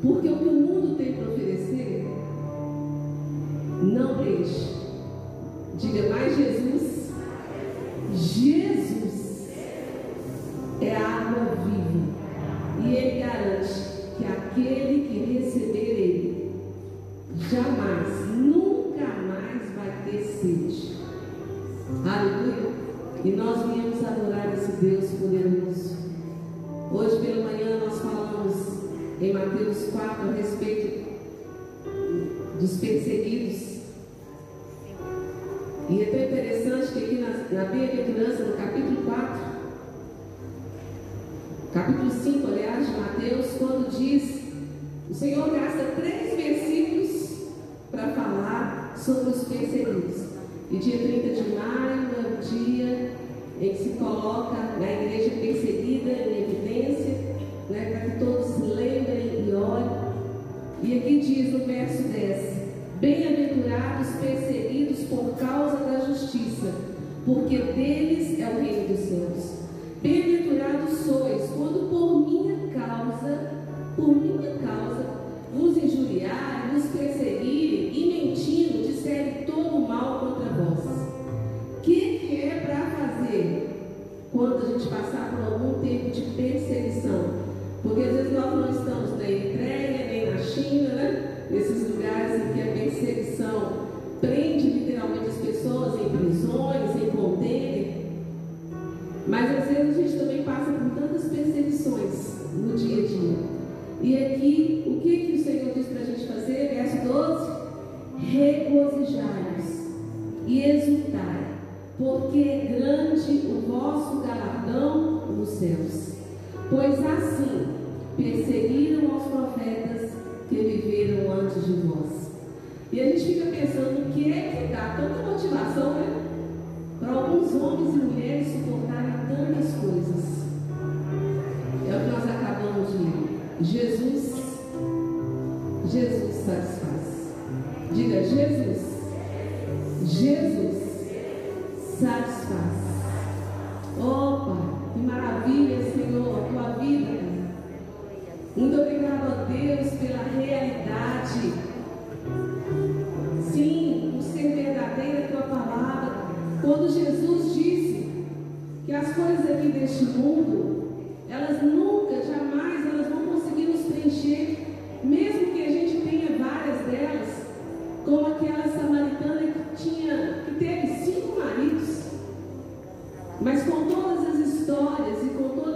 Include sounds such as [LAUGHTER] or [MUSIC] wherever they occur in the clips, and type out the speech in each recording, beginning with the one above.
Porque o que o mundo tem para oferecer, não deixe. Diga mais Jesus. Jesus é a água viva. E ele garante que aquele que receber ele jamais, nunca mais vai ter sede. Aleluia. E nós viemos adorar esse Deus poderoso. Hoje pela manhã nós falamos em Mateus 4 a respeito dos perseguidos. E é tão interessante que aqui na, na bem-aventurança, no capítulo 4, capítulo 5, aliás, de Mateus, quando diz, o Senhor gasta três versículos para falar sobre os perseguidos. E dia 30 de maio é o dia em que se coloca na igreja perseguida em evidência, né, para que todos lembrem e olhem. E aqui diz no verso 10: Bem-aventurados perseguidos por causa da justiça, porque deles é o reino dos céus. Bem-aventurados sois quando por minha causa, por minha causa, vos injuriarem, vos perseguirem e mentindo disserem todo o mal contra vós. O que, que é para fazer quando a gente passar por algum tempo de perseguição? Porque às vezes nós não estamos na Eritreia, nem na China, né? nesses lugares em que a perseguição prende literalmente as pessoas em prisões, em contêiner. Mas às vezes a gente também passa por tantas perseguições no dia a dia. E aqui, o que, que o Senhor diz para a gente fazer? Verso 12: Regozijai-vos e exultai, porque é grande o vosso galardão nos céus. Pois assim perseguiram os profetas que viveram antes de vós. E a gente fica pensando o que é que dá tanta motivação, né? Para alguns homens e mulheres suportarem tantas coisas. É o que nós acabamos de ler. Jesus, Jesus satisfaz. Diga Jesus. Jesus satisfaz. Muito obrigado a Deus pela realidade. Sim, por ser verdadeira a tua palavra. Quando Jesus disse que as coisas aqui deste mundo, elas nunca, jamais, elas vão conseguir nos preencher, mesmo que a gente tenha várias delas, como aquela samaritana que tinha, que teve cinco maridos, mas com todas as histórias e com todos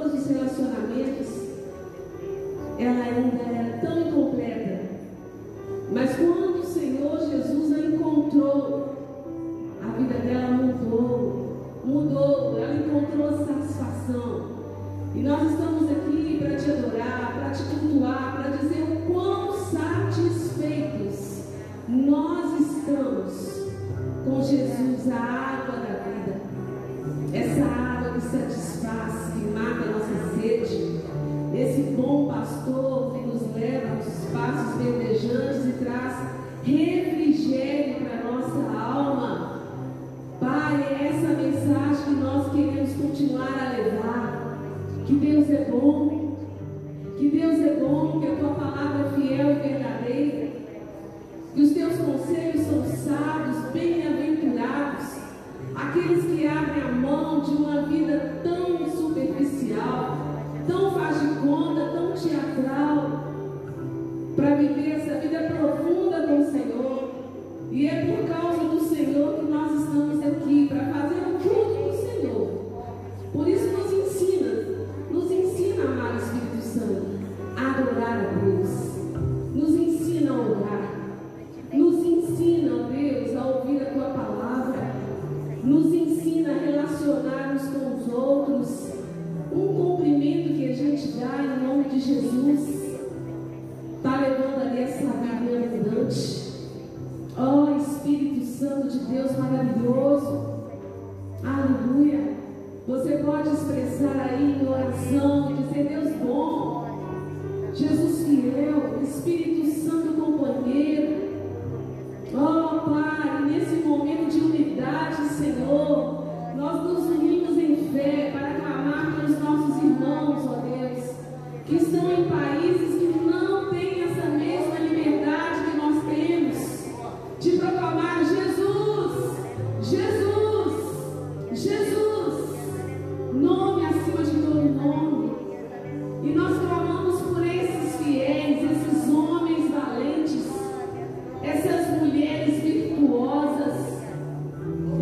essas mulheres virtuosas,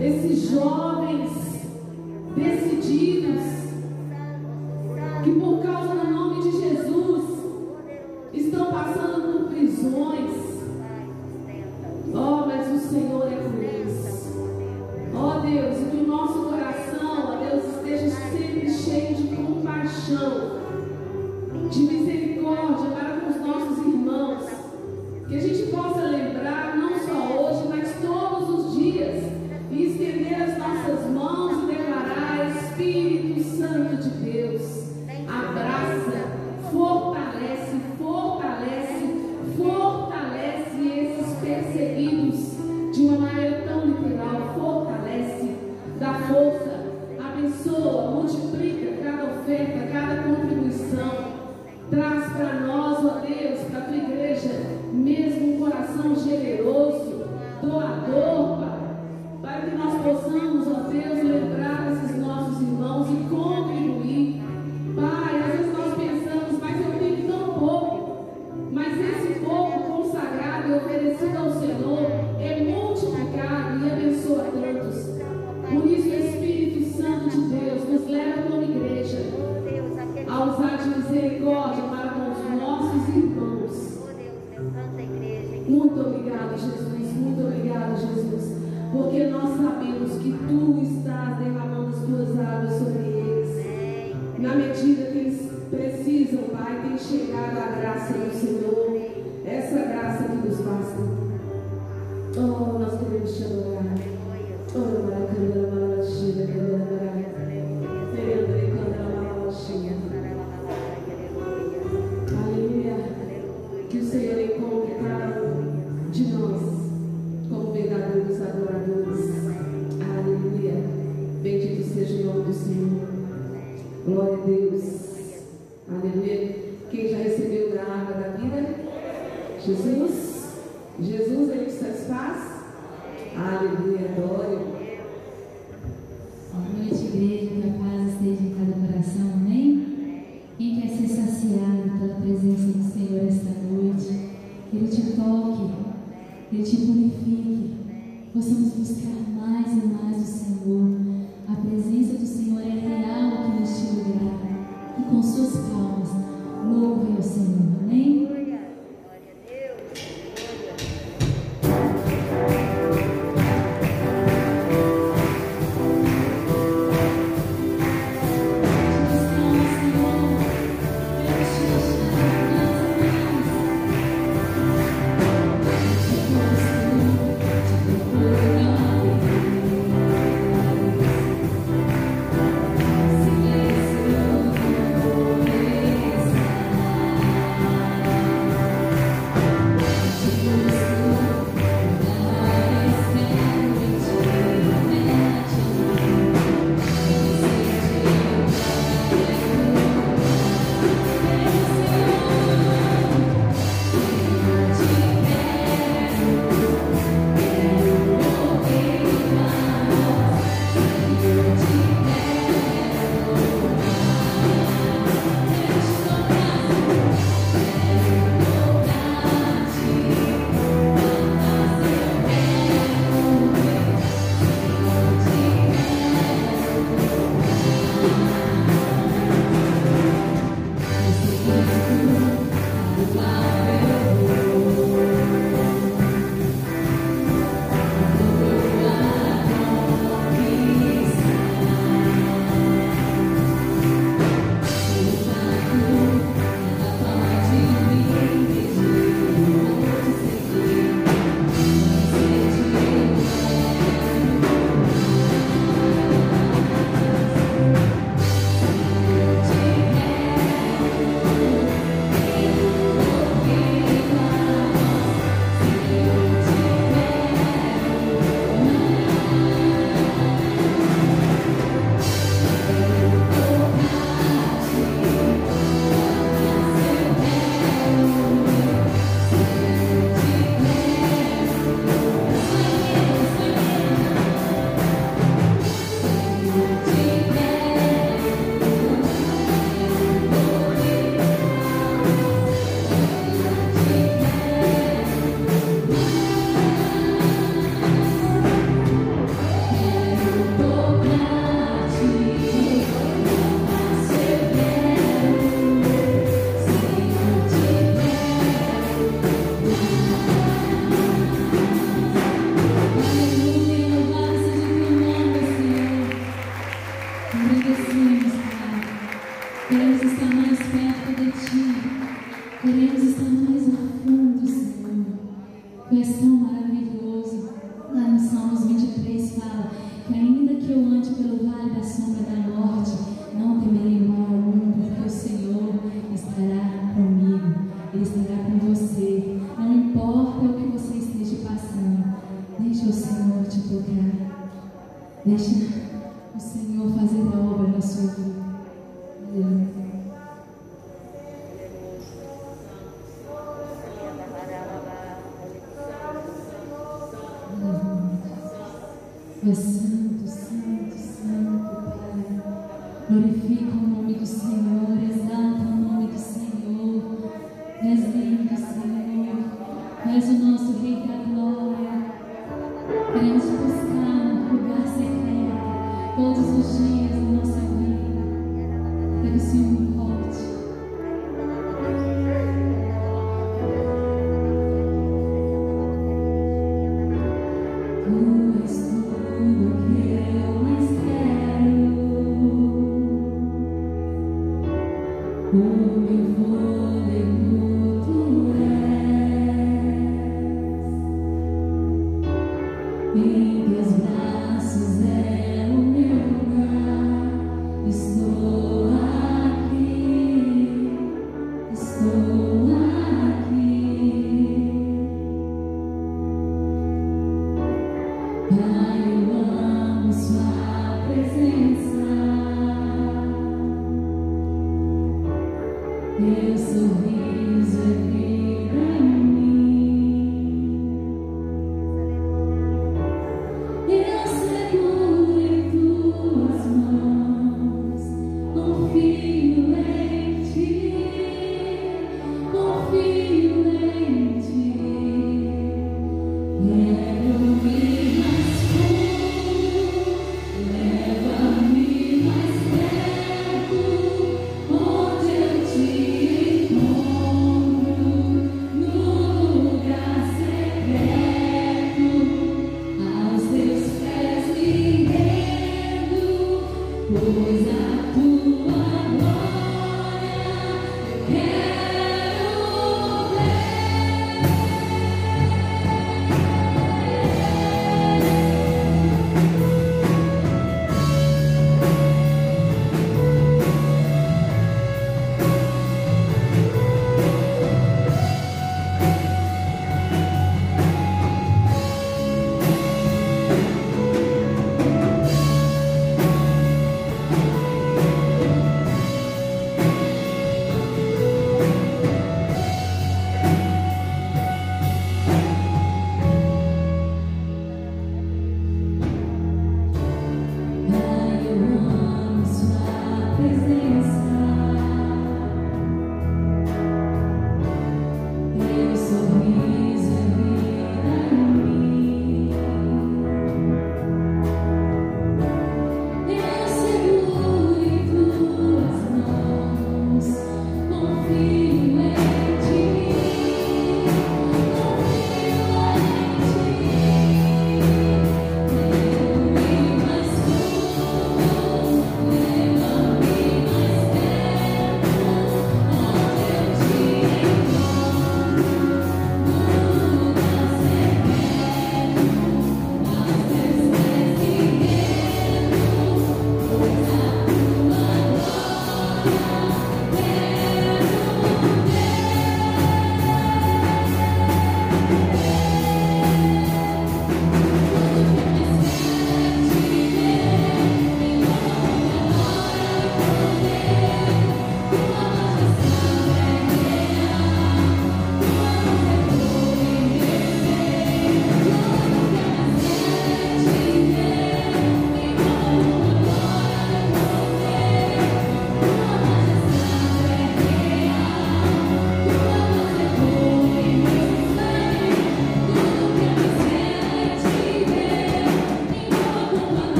esses jovens decididos, que por causa do nome de Jesus estão passando por prisões. Oh, mas o Senhor é com eles. Oh Deus, que o nosso coração, ó oh, Deus, esteja sempre cheio de compaixão. e com suas palmas. Louve ao Senhor. Amém?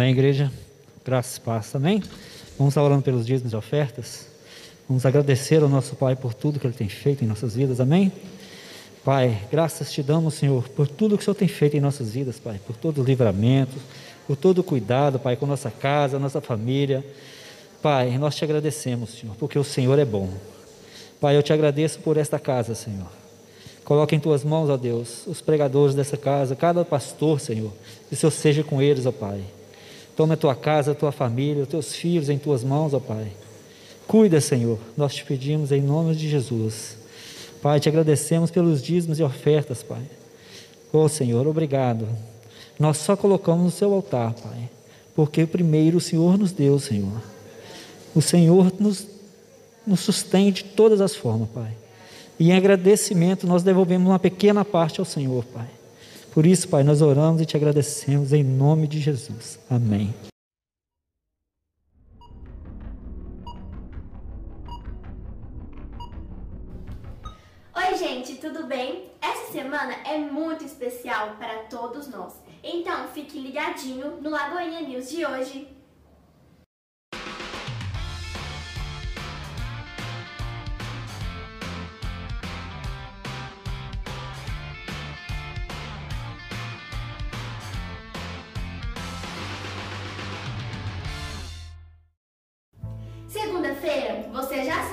Amém, igreja? Graças e paz. Amém? Vamos estar orando pelos dízimos e ofertas. Vamos agradecer ao nosso Pai por tudo que Ele tem feito em nossas vidas. Amém? Pai, graças te damos, Senhor, por tudo que o Senhor tem feito em nossas vidas, Pai, por todo o livramento, por todo o cuidado, Pai, com nossa casa, nossa família. Pai, nós te agradecemos, Senhor, porque o Senhor é bom. Pai, eu te agradeço por esta casa, Senhor. Coloque em tuas mãos, ó Deus, os pregadores dessa casa, cada pastor, Senhor, que o Senhor seja com eles, ó Pai. Toma a tua casa, a tua família, os teus filhos em tuas mãos, ó Pai. Cuida, Senhor, nós te pedimos em nome de Jesus. Pai, te agradecemos pelos dízimos e ofertas, Pai. Ó oh, Senhor, obrigado. Nós só colocamos no seu altar, Pai, porque primeiro o Senhor nos deu, Senhor. O Senhor nos, nos sustém de todas as formas, Pai. E em agradecimento nós devolvemos uma pequena parte ao Senhor, Pai. Por isso, Pai, nós oramos e te agradecemos em nome de Jesus. Amém. Oi, gente, tudo bem? Essa semana é muito especial para todos nós. Então, fique ligadinho no Lagoinha News de hoje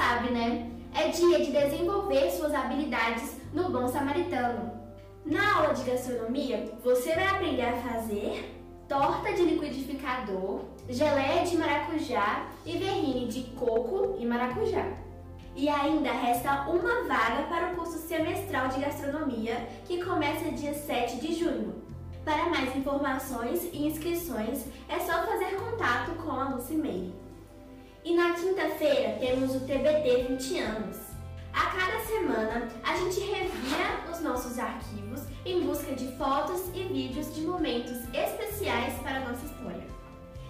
sabe, né? É dia de desenvolver suas habilidades no Bom Samaritano. Na aula de gastronomia, você vai aprender a fazer torta de liquidificador, geleia de maracujá e verrine de coco e maracujá. E ainda resta uma vaga para o curso semestral de gastronomia, que começa dia 7 de junho. Para mais informações e inscrições, é só fazer contato com a Lucy Meire. E na quinta-feira temos o TBT 20 anos. A cada semana a gente revira os nossos arquivos em busca de fotos e vídeos de momentos especiais para a nossa história.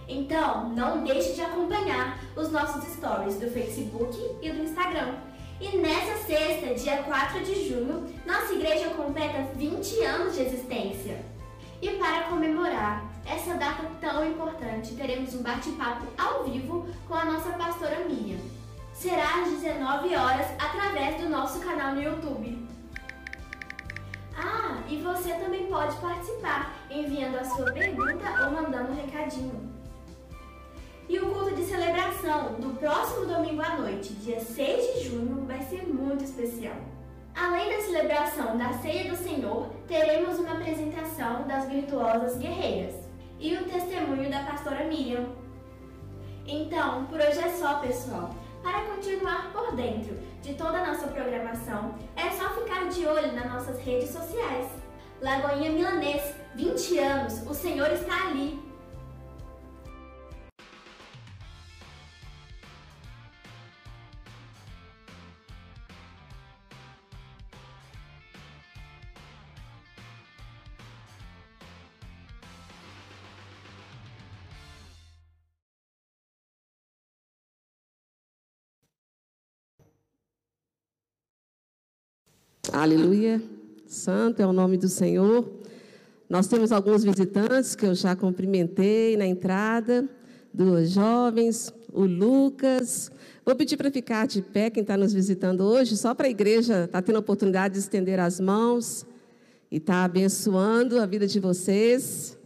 Então, não deixe de acompanhar os nossos stories do Facebook e do Instagram. E nessa sexta, dia 4 de junho, nossa igreja completa 20 anos de existência. E para comemorar essa data tão importante, teremos um bate-papo ao vivo com a nossa pastora Miriam. Será às 19 horas através do nosso canal no YouTube. Ah, e você também pode participar enviando a sua pergunta ou mandando um recadinho. E o culto de celebração do próximo domingo à noite, dia 6 de junho, vai ser muito especial. Além da celebração da Ceia do Senhor, teremos uma apresentação das virtuosas guerreiras e o testemunho da pastora Miriam. Então, por hoje é só, pessoal. Para continuar por dentro de toda a nossa programação, é só ficar de olho nas nossas redes sociais. Lagoinha Milanês, 20 anos, o Senhor está ali. Aleluia. Santo é o nome do Senhor. Nós temos alguns visitantes que eu já cumprimentei na entrada, duas jovens, o Lucas. Vou pedir para ficar de pé quem está nos visitando hoje, só para a igreja estar tá tendo a oportunidade de estender as mãos e estar tá abençoando a vida de vocês.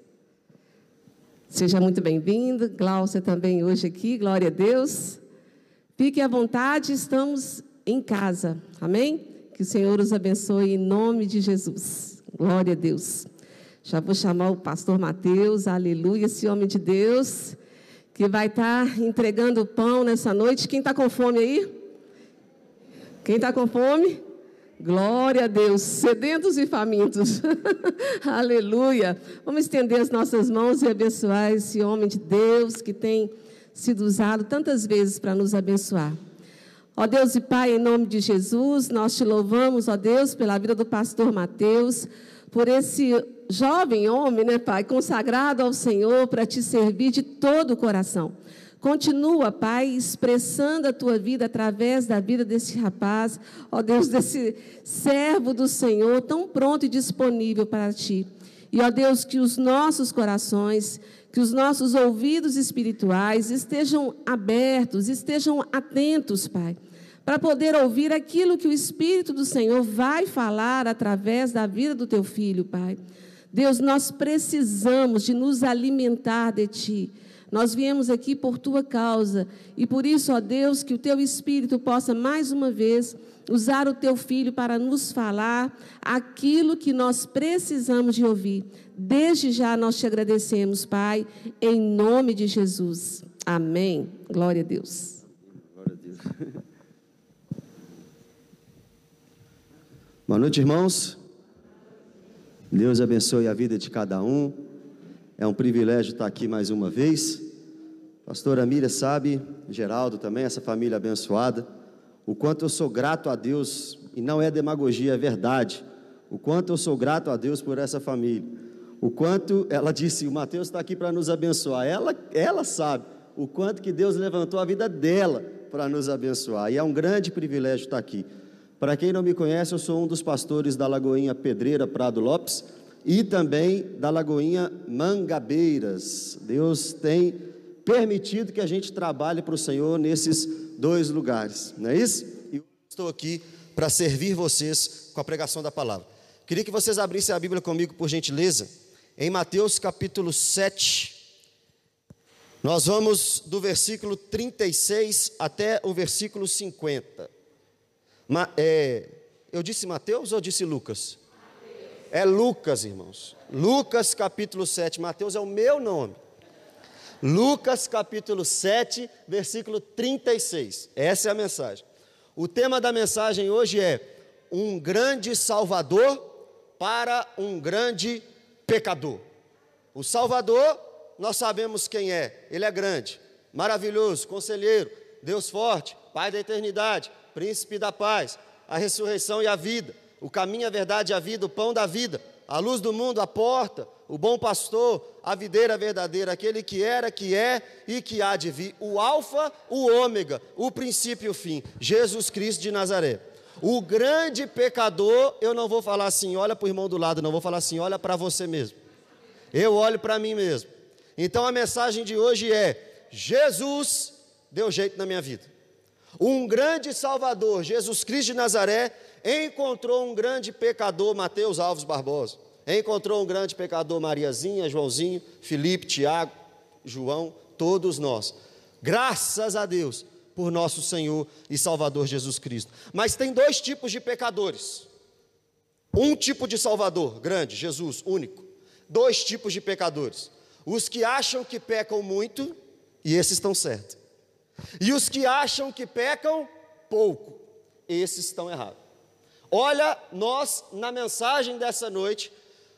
Seja muito bem-vindo. Glaucia também hoje aqui, glória a Deus. Fique à vontade, estamos em casa. Amém? Que o Senhor os abençoe em nome de Jesus. Glória a Deus. Já vou chamar o pastor Mateus, aleluia, esse homem de Deus, que vai estar tá entregando o pão nessa noite. Quem está com fome aí? Quem está com fome? Glória a Deus, sedentos e famintos. [LAUGHS] aleluia. Vamos estender as nossas mãos e abençoar esse homem de Deus que tem sido usado tantas vezes para nos abençoar. Ó Deus e Pai, em nome de Jesus, nós te louvamos, ó Deus, pela vida do pastor Mateus, por esse jovem homem, né, Pai, consagrado ao Senhor para te servir de todo o coração. Continua, Pai, expressando a tua vida através da vida desse rapaz, ó Deus, desse servo do Senhor, tão pronto e disponível para ti. E, ó Deus, que os nossos corações, que os nossos ouvidos espirituais estejam abertos, estejam atentos, Pai, para poder ouvir aquilo que o Espírito do Senhor vai falar através da vida do teu filho, Pai. Deus, nós precisamos de nos alimentar de Ti. Nós viemos aqui por Tua causa e por isso, ó Deus, que o Teu Espírito possa mais uma vez usar o Teu Filho para nos falar aquilo que nós precisamos de ouvir. Desde já nós te agradecemos, Pai, em nome de Jesus. Amém. Glória a Deus. Glória a Deus. [LAUGHS] Boa noite, irmãos. Deus abençoe a vida de cada um. É um privilégio estar aqui mais uma vez. Pastora Mira sabe, Geraldo também, essa família abençoada, o quanto eu sou grato a Deus, e não é demagogia, é verdade. O quanto eu sou grato a Deus por essa família o quanto ela disse, o Mateus está aqui para nos abençoar. Ela, ela sabe o quanto que Deus levantou a vida dela para nos abençoar. E é um grande privilégio estar aqui. Para quem não me conhece, eu sou um dos pastores da Lagoinha Pedreira Prado Lopes e também da Lagoinha Mangabeiras. Deus tem permitido que a gente trabalhe para o Senhor nesses dois lugares, não é isso? E estou aqui para servir vocês com a pregação da palavra. Queria que vocês abrissem a Bíblia comigo, por gentileza em Mateus capítulo 7. Nós vamos do versículo 36 até o versículo 50. Ma, é, eu disse Mateus ou disse Lucas? Mateus. É Lucas, irmãos. Lucas capítulo 7. Mateus é o meu nome. Lucas capítulo 7, versículo 36. Essa é a mensagem. O tema da mensagem hoje é um grande Salvador para um grande pecador. O Salvador, nós sabemos quem é, ele é grande, maravilhoso, conselheiro, Deus forte, Pai da eternidade, príncipe da paz, a ressurreição e a vida, o caminho, a verdade e a vida, o pão da vida, a luz do mundo, a porta, o bom pastor, a videira verdadeira, aquele que era, que é e que há de vir, o Alfa, o Ômega, o princípio e o fim, Jesus Cristo de Nazaré. O grande pecador, eu não vou falar assim, olha para o irmão do lado, não vou falar assim, olha para você mesmo. Eu olho para mim mesmo. Então a mensagem de hoje é: Jesus deu jeito na minha vida. Um grande Salvador, Jesus Cristo de Nazaré, encontrou um grande pecador, Mateus Alves Barbosa. Encontrou um grande pecador, Mariazinha, Joãozinho, Felipe, Tiago, João, todos nós. Graças a Deus por nosso Senhor e Salvador Jesus Cristo. Mas tem dois tipos de pecadores. Um tipo de Salvador, grande, Jesus, único. Dois tipos de pecadores. Os que acham que pecam muito, e esses estão certos. E os que acham que pecam pouco, esses estão errados. Olha, nós, na mensagem dessa noite,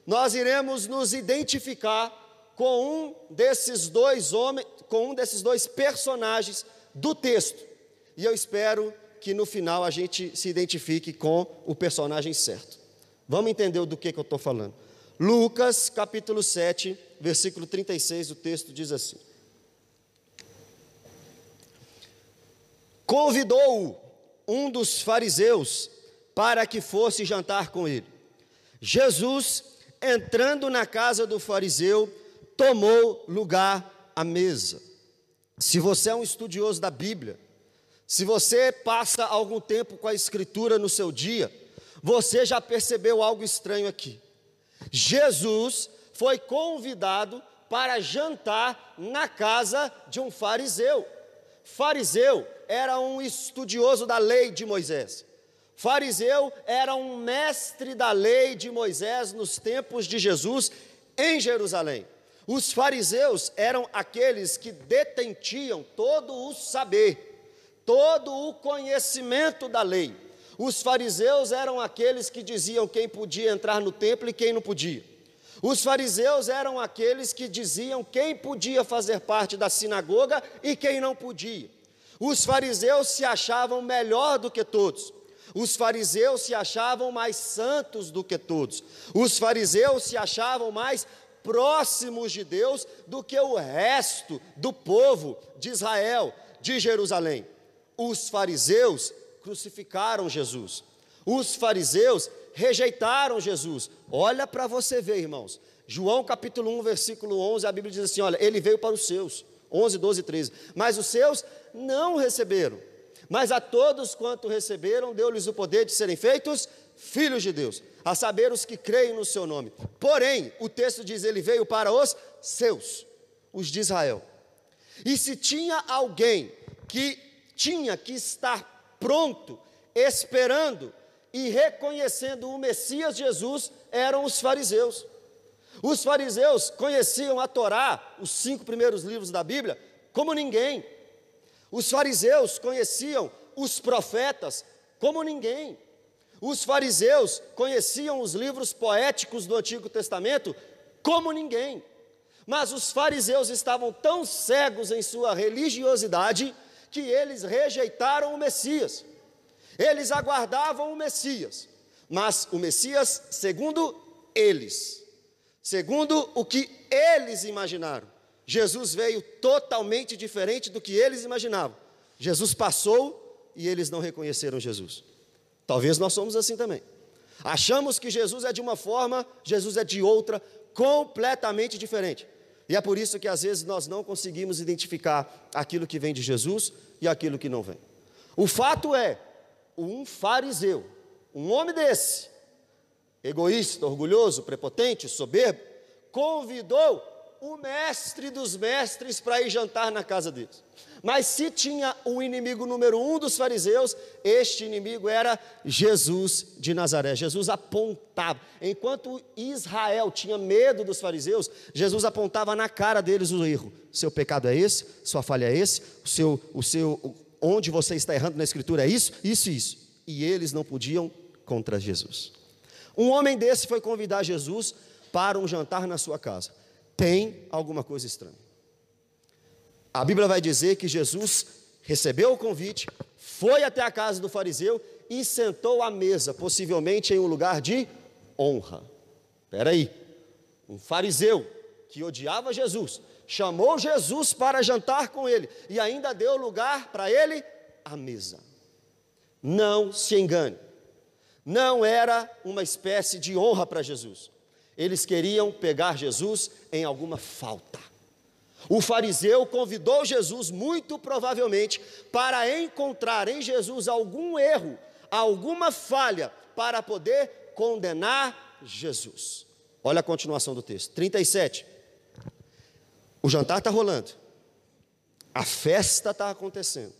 nós iremos nos identificar com um desses dois homens, com um desses dois personagens do texto. E eu espero que no final a gente se identifique com o personagem certo. Vamos entender do que, que eu estou falando. Lucas capítulo 7, versículo 36, o texto diz assim: Convidou-o um dos fariseus para que fosse jantar com ele. Jesus, entrando na casa do fariseu, tomou lugar à mesa. Se você é um estudioso da Bíblia, se você passa algum tempo com a Escritura no seu dia, você já percebeu algo estranho aqui. Jesus foi convidado para jantar na casa de um fariseu. Fariseu era um estudioso da lei de Moisés. Fariseu era um mestre da lei de Moisés nos tempos de Jesus em Jerusalém. Os fariseus eram aqueles que detentiam todo o saber, todo o conhecimento da lei. Os fariseus eram aqueles que diziam quem podia entrar no templo e quem não podia. Os fariseus eram aqueles que diziam quem podia fazer parte da sinagoga e quem não podia. Os fariseus se achavam melhor do que todos. Os fariseus se achavam mais santos do que todos. Os fariseus se achavam mais próximos de Deus do que o resto do povo de Israel, de Jerusalém. Os fariseus crucificaram Jesus. Os fariseus rejeitaram Jesus. Olha para você ver, irmãos. João capítulo 1, versículo 11, a Bíblia diz assim: Olha, ele veio para os seus. 11, 12, 13. Mas os seus não receberam. Mas a todos quanto receberam, deu-lhes o poder de serem feitos filhos de Deus, a saber os que creem no seu nome. Porém, o texto diz: ele veio para os seus, os de Israel. E se tinha alguém que tinha que estar pronto, esperando e reconhecendo o Messias Jesus, eram os fariseus. Os fariseus conheciam a Torá, os cinco primeiros livros da Bíblia, como ninguém. Os fariseus conheciam os profetas como ninguém. Os fariseus conheciam os livros poéticos do Antigo Testamento como ninguém. Mas os fariseus estavam tão cegos em sua religiosidade que eles rejeitaram o Messias. Eles aguardavam o Messias, mas o Messias, segundo eles, segundo o que eles imaginaram. Jesus veio totalmente diferente do que eles imaginavam. Jesus passou e eles não reconheceram Jesus. Talvez nós somos assim também. Achamos que Jesus é de uma forma, Jesus é de outra, completamente diferente. E é por isso que às vezes nós não conseguimos identificar aquilo que vem de Jesus e aquilo que não vem. O fato é, um fariseu, um homem desse, egoísta, orgulhoso, prepotente, soberbo, convidou o mestre dos mestres para ir jantar na casa deles. Mas se tinha um inimigo número um dos fariseus, este inimigo era Jesus de Nazaré. Jesus apontava, enquanto Israel tinha medo dos fariseus, Jesus apontava na cara deles o erro. Seu pecado é esse, sua falha é esse, o seu, o seu, onde você está errando na escritura é isso, isso e isso. E eles não podiam contra Jesus. Um homem desse foi convidar Jesus para um jantar na sua casa tem alguma coisa estranha. A Bíblia vai dizer que Jesus recebeu o convite, foi até a casa do fariseu e sentou à mesa, possivelmente em um lugar de honra. Espera aí. Um fariseu que odiava Jesus, chamou Jesus para jantar com ele e ainda deu lugar para ele à mesa. Não se engane. Não era uma espécie de honra para Jesus. Eles queriam pegar Jesus em alguma falta. O fariseu convidou Jesus, muito provavelmente, para encontrar em Jesus algum erro, alguma falha, para poder condenar Jesus. Olha a continuação do texto, 37. O jantar está rolando, a festa está acontecendo,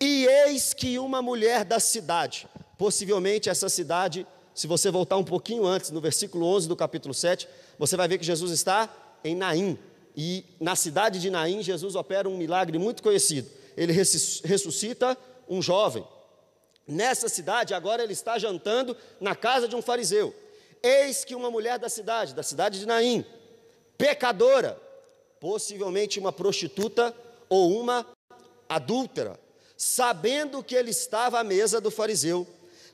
e eis que uma mulher da cidade, possivelmente essa cidade, se você voltar um pouquinho antes, no versículo 11 do capítulo 7, você vai ver que Jesus está em Naim, e na cidade de Naim, Jesus opera um milagre muito conhecido. Ele ressuscita um jovem. Nessa cidade, agora ele está jantando na casa de um fariseu. Eis que uma mulher da cidade, da cidade de Naim, pecadora, possivelmente uma prostituta ou uma adúltera, sabendo que ele estava à mesa do fariseu,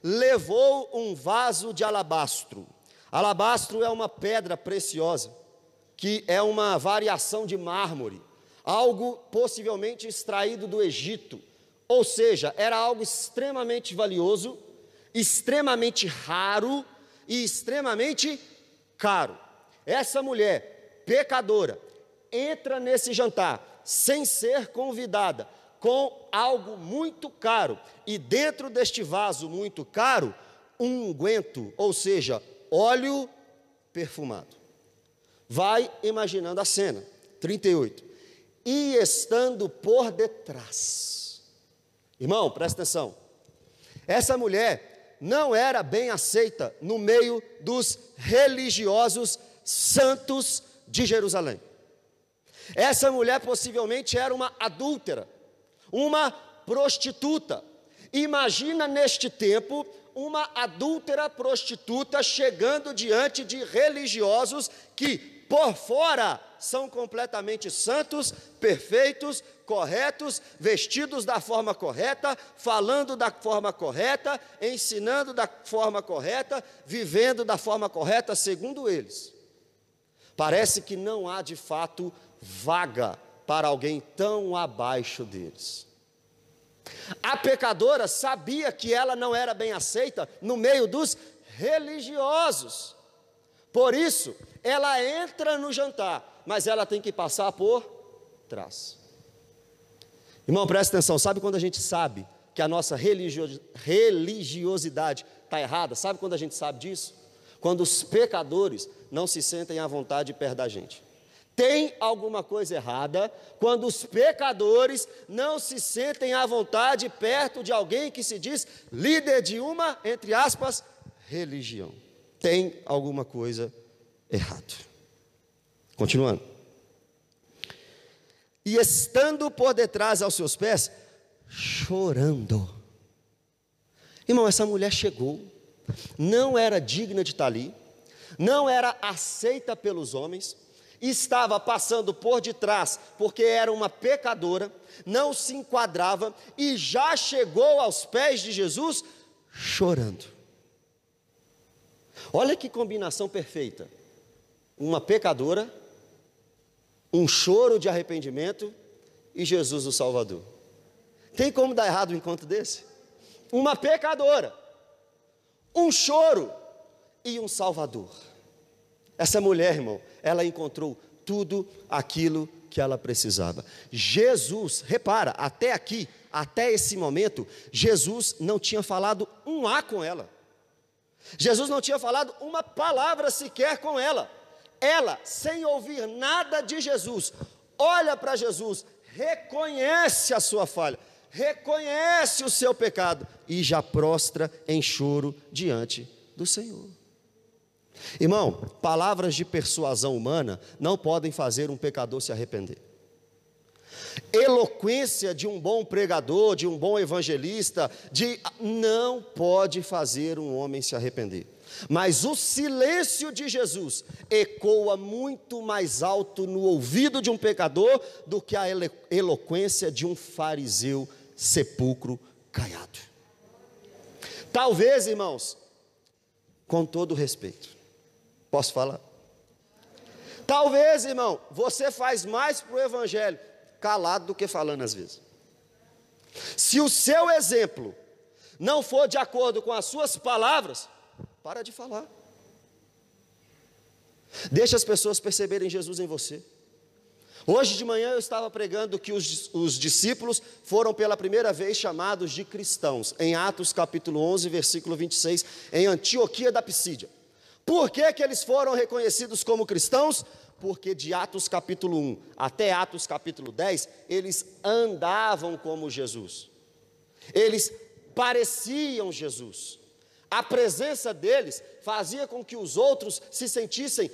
levou um vaso de alabastro. Alabastro é uma pedra preciosa que é uma variação de mármore, algo possivelmente extraído do Egito, ou seja, era algo extremamente valioso, extremamente raro e extremamente caro. Essa mulher, pecadora, entra nesse jantar sem ser convidada, com algo muito caro, e dentro deste vaso muito caro, um unguento, ou seja, óleo perfumado. Vai imaginando a cena. 38. E estando por detrás. Irmão, presta atenção. Essa mulher não era bem aceita no meio dos religiosos santos de Jerusalém. Essa mulher possivelmente era uma adúltera, uma prostituta. Imagina neste tempo uma adúltera prostituta chegando diante de religiosos que por fora são completamente santos, perfeitos, corretos, vestidos da forma correta, falando da forma correta, ensinando da forma correta, vivendo da forma correta, segundo eles. Parece que não há de fato vaga para alguém tão abaixo deles. A pecadora sabia que ela não era bem aceita no meio dos religiosos. Por isso, ela entra no jantar, mas ela tem que passar por trás. Irmão, presta atenção, sabe quando a gente sabe que a nossa religiosidade está errada? Sabe quando a gente sabe disso? Quando os pecadores não se sentem à vontade perto da gente. Tem alguma coisa errada quando os pecadores não se sentem à vontade perto de alguém que se diz líder de uma, entre aspas, religião. Tem alguma coisa errado. Continuando. E estando por detrás aos seus pés, chorando. Irmão, essa mulher chegou, não era digna de estar ali, não era aceita pelos homens, estava passando por detrás, porque era uma pecadora, não se enquadrava e já chegou aos pés de Jesus chorando. Olha que combinação perfeita uma pecadora, um choro de arrependimento e Jesus o Salvador. Tem como dar errado um encontro desse? Uma pecadora, um choro e um Salvador. Essa mulher, irmão, ela encontrou tudo aquilo que ela precisava. Jesus, repara, até aqui, até esse momento, Jesus não tinha falado um A com ela. Jesus não tinha falado uma palavra sequer com ela ela, sem ouvir nada de Jesus, olha para Jesus, reconhece a sua falha, reconhece o seu pecado e já prostra em choro diante do Senhor. Irmão, palavras de persuasão humana não podem fazer um pecador se arrepender. Eloquência de um bom pregador, de um bom evangelista, de não pode fazer um homem se arrepender. Mas o silêncio de Jesus ecoa muito mais alto no ouvido de um pecador do que a eloquência de um fariseu sepulcro caiado. Talvez, irmãos, com todo respeito, Posso falar? Talvez, irmão, você faz mais para o Evangelho calado do que falando às vezes. Se o seu exemplo não for de acordo com as suas palavras, para de falar. Deixa as pessoas perceberem Jesus em você. Hoje de manhã eu estava pregando que os, os, discípulos foram pela primeira vez chamados de cristãos, em Atos capítulo 11, versículo 26, em Antioquia da Pisídia. Por que, que eles foram reconhecidos como cristãos? Porque de Atos capítulo 1 até Atos capítulo 10, eles andavam como Jesus, eles pareciam Jesus. A presença deles fazia com que os outros se sentissem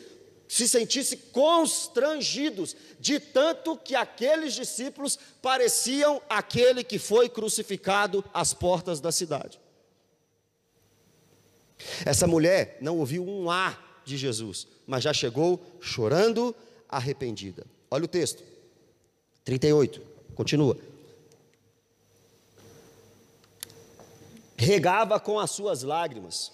se sentissem constrangidos de tanto que aqueles discípulos pareciam aquele que foi crucificado às portas da cidade. Essa mulher não ouviu um A de Jesus, mas já chegou chorando, arrependida. Olha o texto, 38, continua. Regava com as suas lágrimas,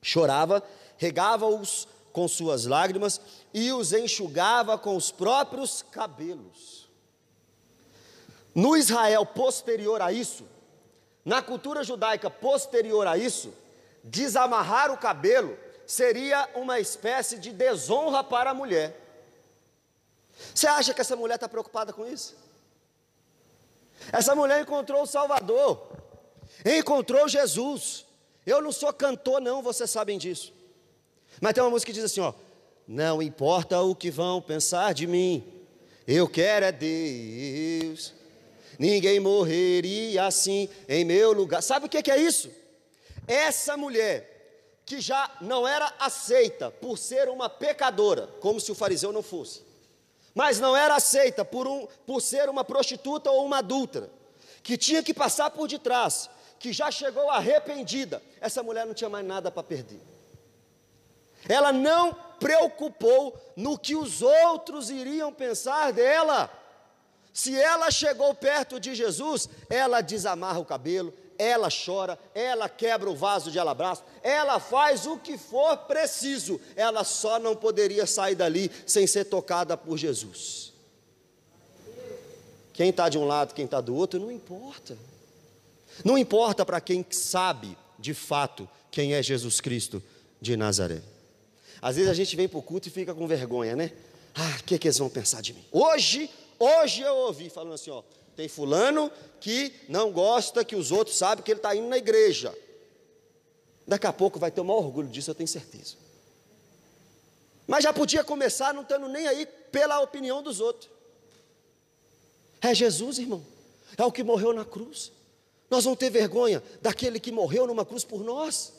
chorava, regava-os com suas lágrimas e os enxugava com os próprios cabelos. No Israel posterior a isso, na cultura judaica posterior a isso, desamarrar o cabelo seria uma espécie de desonra para a mulher. Você acha que essa mulher está preocupada com isso? Essa mulher encontrou o Salvador, encontrou Jesus. Eu não sou cantor, não, vocês sabem disso. Mas tem uma música que diz assim: ó, não importa o que vão pensar de mim, eu quero é Deus. Ninguém morreria assim em meu lugar. Sabe o que é isso? Essa mulher, que já não era aceita por ser uma pecadora, como se o fariseu não fosse, mas não era aceita por, um, por ser uma prostituta ou uma adúltera, que tinha que passar por detrás, que já chegou arrependida, essa mulher não tinha mais nada para perder. Ela não preocupou no que os outros iriam pensar dela. Se ela chegou perto de Jesus, ela desamarra o cabelo, ela chora, ela quebra o vaso de alabastro, ela faz o que for preciso, ela só não poderia sair dali sem ser tocada por Jesus. Quem está de um lado, quem está do outro, não importa. Não importa para quem sabe de fato quem é Jesus Cristo de Nazaré. Às vezes a gente vem para o culto e fica com vergonha, né? Ah, o que, que eles vão pensar de mim? Hoje, hoje eu ouvi falando assim, ó, tem fulano que não gosta que os outros sabem que ele está indo na igreja. Daqui a pouco vai ter o maior orgulho disso, eu tenho certeza. Mas já podia começar não estando nem aí pela opinião dos outros. É Jesus, irmão. É o que morreu na cruz. Nós vamos ter vergonha daquele que morreu numa cruz por nós.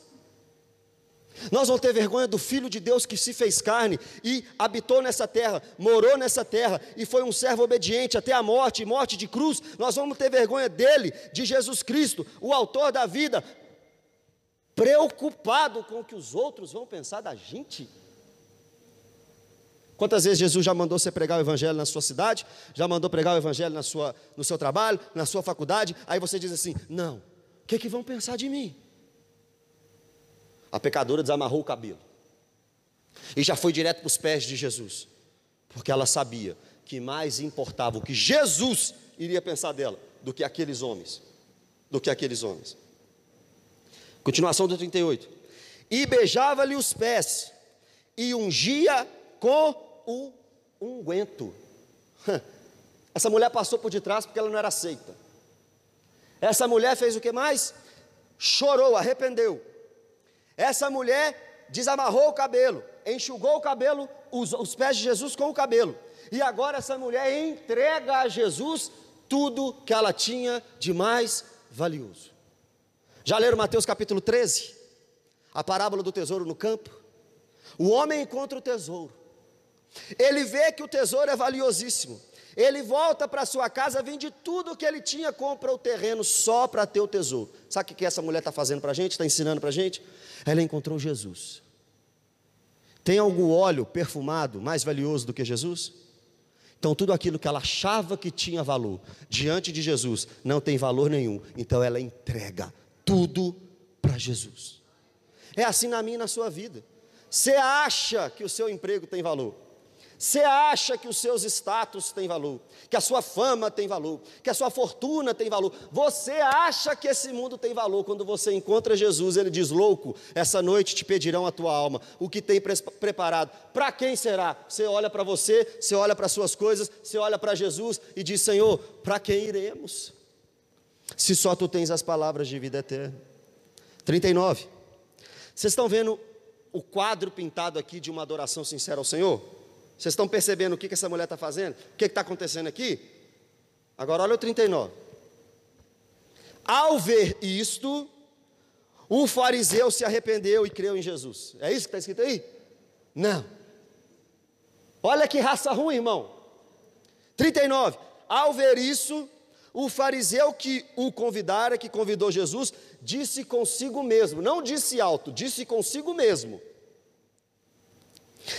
Nós vamos ter vergonha do Filho de Deus que se fez carne e habitou nessa terra, morou nessa terra e foi um servo obediente até a morte, morte de cruz. Nós vamos ter vergonha dele, de Jesus Cristo, o autor da vida, preocupado com o que os outros vão pensar da gente. Quantas vezes Jesus já mandou você pregar o evangelho na sua cidade? Já mandou pregar o evangelho na sua, no seu trabalho, na sua faculdade? Aí você diz assim: Não, o que, que vão pensar de mim? A pecadora desamarrou o cabelo e já foi direto para os pés de Jesus, porque ela sabia que mais importava o que Jesus iria pensar dela do que aqueles homens, do que aqueles homens. Continuação do 38. E beijava-lhe os pés e ungia com o unguento. [LAUGHS] Essa mulher passou por detrás porque ela não era aceita. Essa mulher fez o que mais? Chorou, arrependeu essa mulher desamarrou o cabelo, enxugou o cabelo, os, os pés de Jesus com o cabelo. E agora essa mulher entrega a Jesus tudo que ela tinha de mais valioso. Já leram Mateus capítulo 13? A parábola do tesouro no campo? O homem encontra o tesouro. Ele vê que o tesouro é valiosíssimo. Ele volta para sua casa, vende tudo o que ele tinha, compra o terreno só para ter o tesouro. Sabe o que essa mulher está fazendo para a gente? Está ensinando para a gente? Ela encontrou Jesus. Tem algum óleo perfumado mais valioso do que Jesus? Então, tudo aquilo que ela achava que tinha valor diante de Jesus não tem valor nenhum. Então, ela entrega tudo para Jesus. É assim na minha e na sua vida. Você acha que o seu emprego tem valor? Você acha que os seus status têm valor, que a sua fama tem valor, que a sua fortuna tem valor. Você acha que esse mundo tem valor quando você encontra Jesus, ele diz: "Louco, essa noite te pedirão a tua alma, o que tem preparado. Para quem será?" Você olha para você, você olha para suas coisas, você olha para Jesus e diz: "Senhor, para quem iremos? Se só tu tens as palavras de vida eterna." 39. Vocês estão vendo o quadro pintado aqui de uma adoração sincera ao Senhor? Vocês estão percebendo o que, que essa mulher está fazendo? O que está acontecendo aqui? Agora olha o 39. Ao ver isto, o fariseu se arrependeu e creu em Jesus. É isso que está escrito aí? Não. Olha que raça ruim, irmão. 39. Ao ver isso, o fariseu que o convidara, que convidou Jesus, disse consigo mesmo, não disse alto, disse consigo mesmo: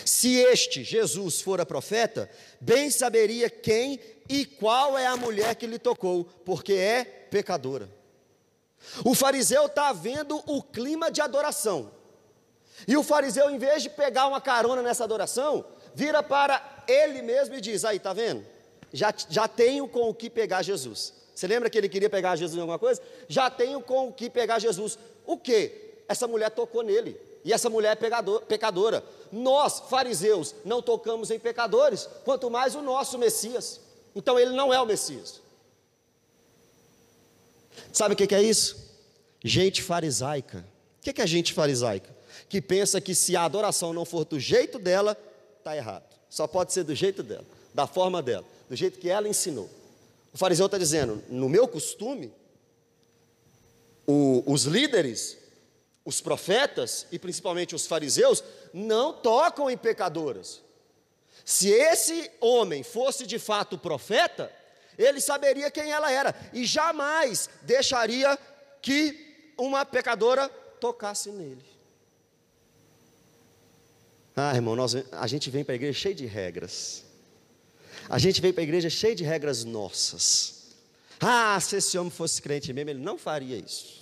se este, Jesus, fora profeta, bem saberia quem e qual é a mulher que lhe tocou, porque é pecadora. O fariseu está vendo o clima de adoração. E o fariseu, em vez de pegar uma carona nessa adoração, vira para ele mesmo e diz: Aí, está vendo? Já, já tenho com o que pegar Jesus. Você lembra que ele queria pegar Jesus em alguma coisa? Já tenho com o que pegar Jesus. O que? Essa mulher tocou nele. E essa mulher é pecador, pecadora. Nós, fariseus, não tocamos em pecadores, quanto mais o nosso Messias. Então ele não é o Messias. Sabe o que é isso? Gente farisaica. O que é gente farisaica? Que pensa que se a adoração não for do jeito dela, está errado. Só pode ser do jeito dela, da forma dela, do jeito que ela ensinou. O fariseu está dizendo: no meu costume, o, os líderes os profetas e principalmente os fariseus não tocam em pecadoras. Se esse homem fosse de fato profeta, ele saberia quem ela era e jamais deixaria que uma pecadora tocasse nele. Ah, irmão, nós, a gente vem para a igreja cheio de regras. A gente vem para a igreja cheio de regras nossas. Ah, se esse homem fosse crente mesmo, ele não faria isso.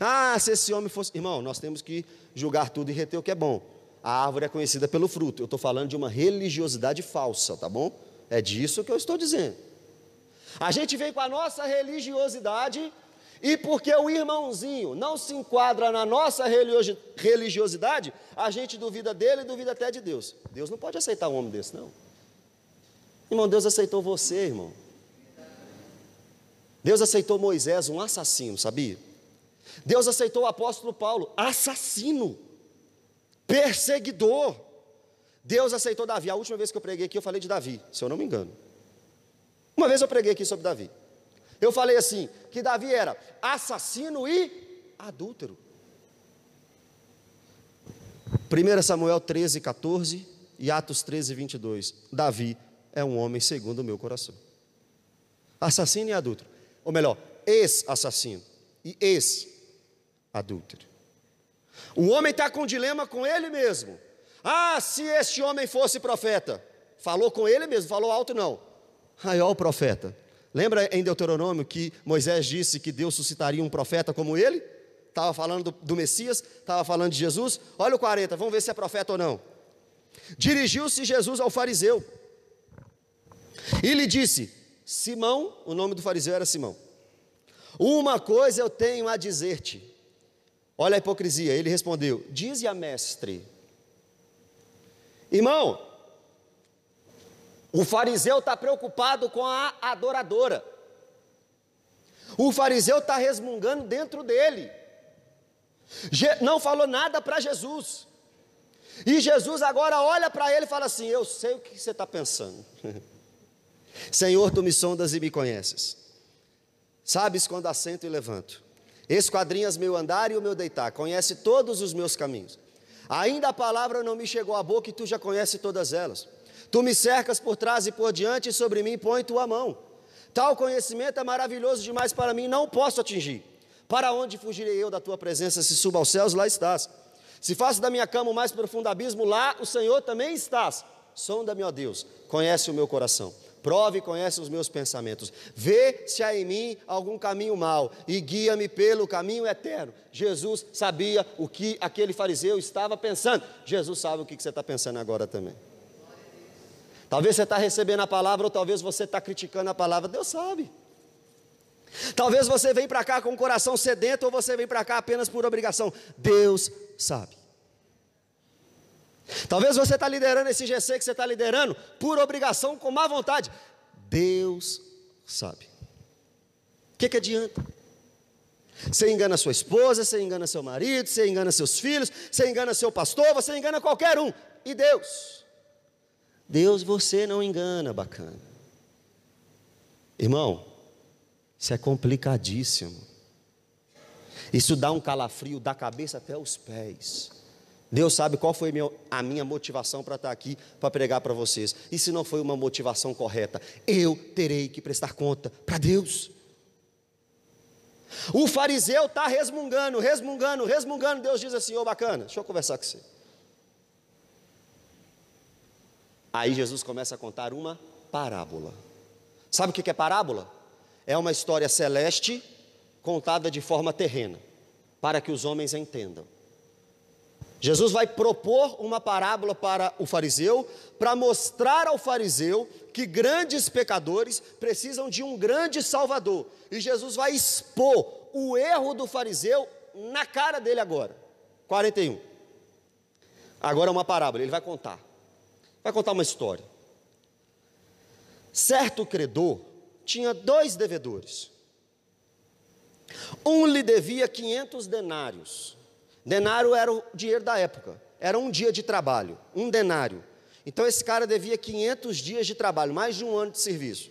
Ah, se esse homem fosse. Irmão, nós temos que julgar tudo e reter o que é bom. A árvore é conhecida pelo fruto. Eu estou falando de uma religiosidade falsa, tá bom? É disso que eu estou dizendo. A gente vem com a nossa religiosidade e porque o irmãozinho não se enquadra na nossa religiosidade, a gente duvida dele e duvida até de Deus. Deus não pode aceitar um homem desse, não. Irmão, Deus aceitou você, irmão. Deus aceitou Moisés, um assassino, sabia? Deus aceitou o apóstolo Paulo, assassino, perseguidor. Deus aceitou Davi. A última vez que eu preguei aqui, eu falei de Davi, se eu não me engano. Uma vez eu preguei aqui sobre Davi. Eu falei assim: que Davi era assassino e adúltero. 1 Samuel 13, 14 e Atos 13, 22. Davi é um homem segundo o meu coração. Assassino e adúltero. Ou melhor, ex-assassino e ex adúltero. O homem está com um dilema com ele mesmo. Ah, se este homem fosse profeta. Falou com ele mesmo, falou alto não. Aí, ó, o profeta. Lembra em Deuteronômio que Moisés disse que Deus suscitaria um profeta como ele? Estava falando do, do Messias, estava falando de Jesus. Olha o 40, vamos ver se é profeta ou não. Dirigiu-se Jesus ao fariseu e lhe disse: Simão, o nome do fariseu era Simão, uma coisa eu tenho a dizer-te. Olha a hipocrisia. Ele respondeu: Dize a mestre. Irmão, o fariseu está preocupado com a adoradora. O fariseu está resmungando dentro dele. Não falou nada para Jesus. E Jesus agora olha para ele e fala assim: Eu sei o que você está pensando. [LAUGHS] Senhor, tu me sondas e me conheces. Sabes quando assento e levanto. Esquadrinhas meu andar e o meu deitar, conhece todos os meus caminhos. Ainda a palavra não me chegou à boca e tu já conhece todas elas. Tu me cercas por trás e por diante e sobre mim põe tua mão. Tal conhecimento é maravilhoso demais para mim, não posso atingir. Para onde fugirei eu da tua presença? Se subo aos céus, lá estás. Se faço da minha cama o mais profundo abismo, lá o Senhor também estás. Sonda-me, ó Deus, conhece o meu coração. Prove e conhece os meus pensamentos. Vê se há em mim algum caminho mau e guia-me pelo caminho eterno. Jesus sabia o que aquele fariseu estava pensando. Jesus sabe o que você está pensando agora também. Talvez você está recebendo a palavra ou talvez você está criticando a palavra. Deus sabe. Talvez você venha para cá com o coração sedento ou você vem para cá apenas por obrigação. Deus sabe. Talvez você está liderando esse GC que você está liderando por obrigação, com má vontade. Deus sabe. O que, que adianta? Você engana sua esposa, você engana seu marido, você engana seus filhos, você engana seu pastor, você engana qualquer um. E Deus? Deus você não engana, bacana. Irmão, isso é complicadíssimo. Isso dá um calafrio da cabeça até os pés. Deus sabe qual foi a minha motivação para estar aqui para pregar para vocês. E se não foi uma motivação correta, eu terei que prestar conta para Deus. O fariseu está resmungando, resmungando, resmungando. Deus diz assim: Ô oh, bacana, deixa eu conversar com você. Aí Jesus começa a contar uma parábola. Sabe o que é parábola? É uma história celeste contada de forma terrena, para que os homens entendam. Jesus vai propor uma parábola para o fariseu, para mostrar ao fariseu que grandes pecadores precisam de um grande salvador. E Jesus vai expor o erro do fariseu na cara dele agora. 41. Agora é uma parábola, ele vai contar. Vai contar uma história. Certo credor tinha dois devedores. Um lhe devia 500 denários Denário era o dinheiro da época, era um dia de trabalho, um denário. Então esse cara devia 500 dias de trabalho, mais de um ano de serviço.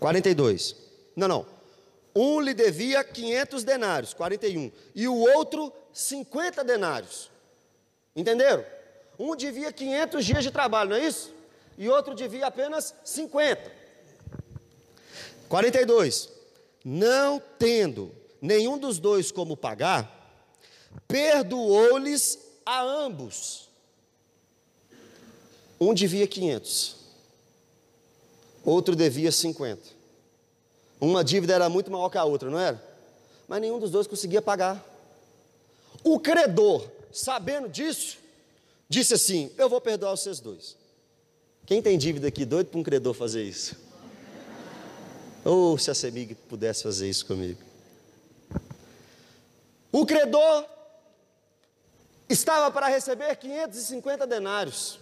42. Não, não. Um lhe devia 500 denários, 41. E o outro 50 denários. Entenderam? Um devia 500 dias de trabalho, não é isso? E outro devia apenas 50. 42. Não tendo nenhum dos dois como pagar, perdoou-lhes a ambos. Um devia 500, outro devia 50. Uma dívida era muito maior que a outra, não era? Mas nenhum dos dois conseguia pagar. O credor, sabendo disso, disse assim: Eu vou perdoar seus dois. Quem tem dívida aqui, doido para um credor fazer isso? [LAUGHS] Ou se a Semig pudesse fazer isso comigo. O credor estava para receber 550 denários,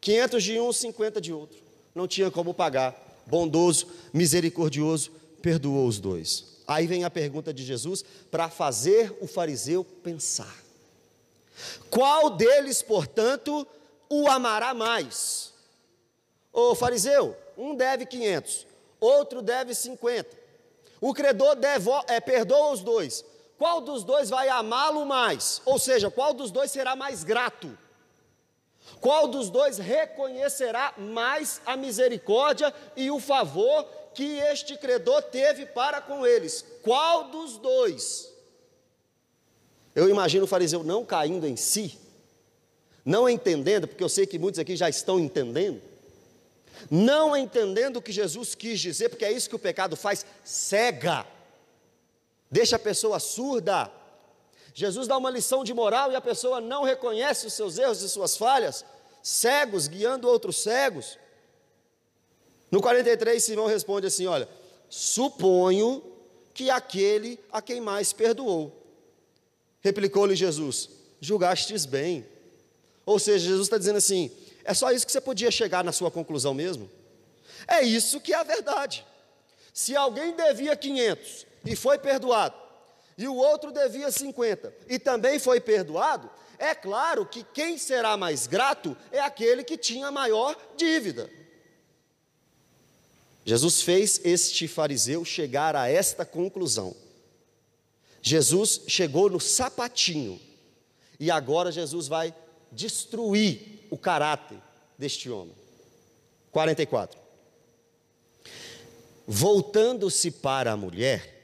500 de um, 50 de outro. Não tinha como pagar. Bondoso, misericordioso, perdoou os dois. Aí vem a pergunta de Jesus para fazer o fariseu pensar. Qual deles, portanto, o amará mais? O fariseu, um deve 500, outro deve 50. O credor devo, é, perdoa os dois qual dos dois vai amá-lo mais? Ou seja, qual dos dois será mais grato? Qual dos dois reconhecerá mais a misericórdia e o favor que este credor teve para com eles? Qual dos dois? Eu imagino o fariseu não caindo em si, não entendendo, porque eu sei que muitos aqui já estão entendendo, não entendendo o que Jesus quis dizer, porque é isso que o pecado faz, cega deixa a pessoa surda. Jesus dá uma lição de moral e a pessoa não reconhece os seus erros e suas falhas, cegos guiando outros cegos. No 43, Simão responde assim: Olha, suponho que aquele a quem mais perdoou. Replicou-lhe Jesus: Julgastes bem. Ou seja, Jesus está dizendo assim: é só isso que você podia chegar na sua conclusão mesmo? É isso que é a verdade. Se alguém devia 500 e foi perdoado, e o outro devia 50 e também foi perdoado, é claro que quem será mais grato é aquele que tinha maior dívida. Jesus fez este fariseu chegar a esta conclusão. Jesus chegou no sapatinho, e agora Jesus vai destruir o caráter deste homem. 44. Voltando-se para a mulher,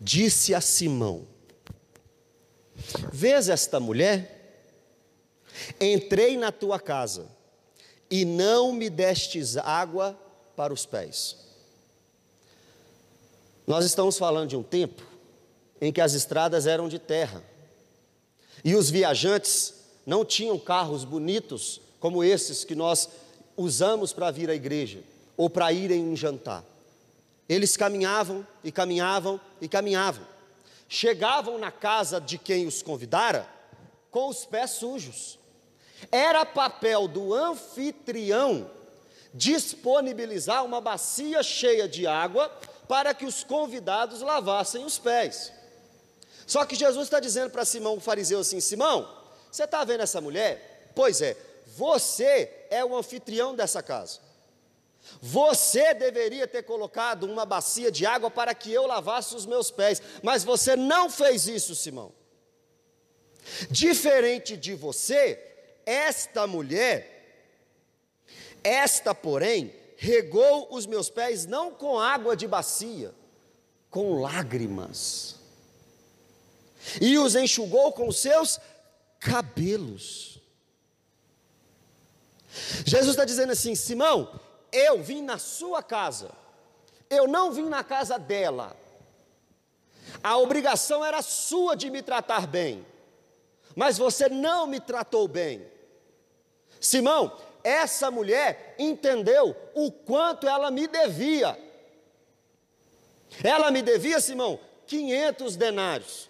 disse a Simão: Vês esta mulher? Entrei na tua casa, e não me destes água para os pés. Nós estamos falando de um tempo em que as estradas eram de terra e os viajantes não tinham carros bonitos como esses que nós usamos para vir à igreja ou para irem em jantar. Eles caminhavam e caminhavam e caminhavam. Chegavam na casa de quem os convidara com os pés sujos. Era papel do anfitrião disponibilizar uma bacia cheia de água para que os convidados lavassem os pés. Só que Jesus está dizendo para Simão, o fariseu, assim: Simão, você está vendo essa mulher? Pois é, você é o anfitrião dessa casa. Você deveria ter colocado uma bacia de água para que eu lavasse os meus pés, mas você não fez isso, Simão. Diferente de você, esta mulher, esta, porém, regou os meus pés não com água de bacia, com lágrimas, e os enxugou com seus cabelos. Jesus está dizendo assim: Simão, eu vim na sua casa, eu não vim na casa dela. A obrigação era sua de me tratar bem, mas você não me tratou bem. Simão, essa mulher entendeu o quanto ela me devia. Ela me devia, Simão, 500 denários.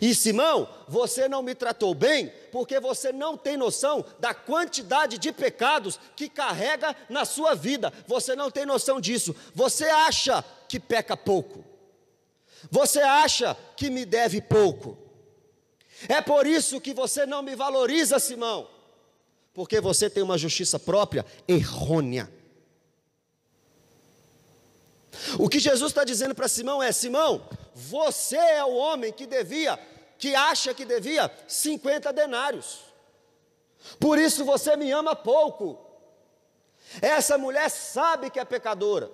E Simão, você não me tratou bem porque você não tem noção da quantidade de pecados que carrega na sua vida. Você não tem noção disso. Você acha que peca pouco. Você acha que me deve pouco. É por isso que você não me valoriza, Simão, porque você tem uma justiça própria errônea. O que Jesus está dizendo para Simão é: Simão, você é o homem que devia, que acha que devia 50 denários. Por isso você me ama pouco. Essa mulher sabe que é pecadora,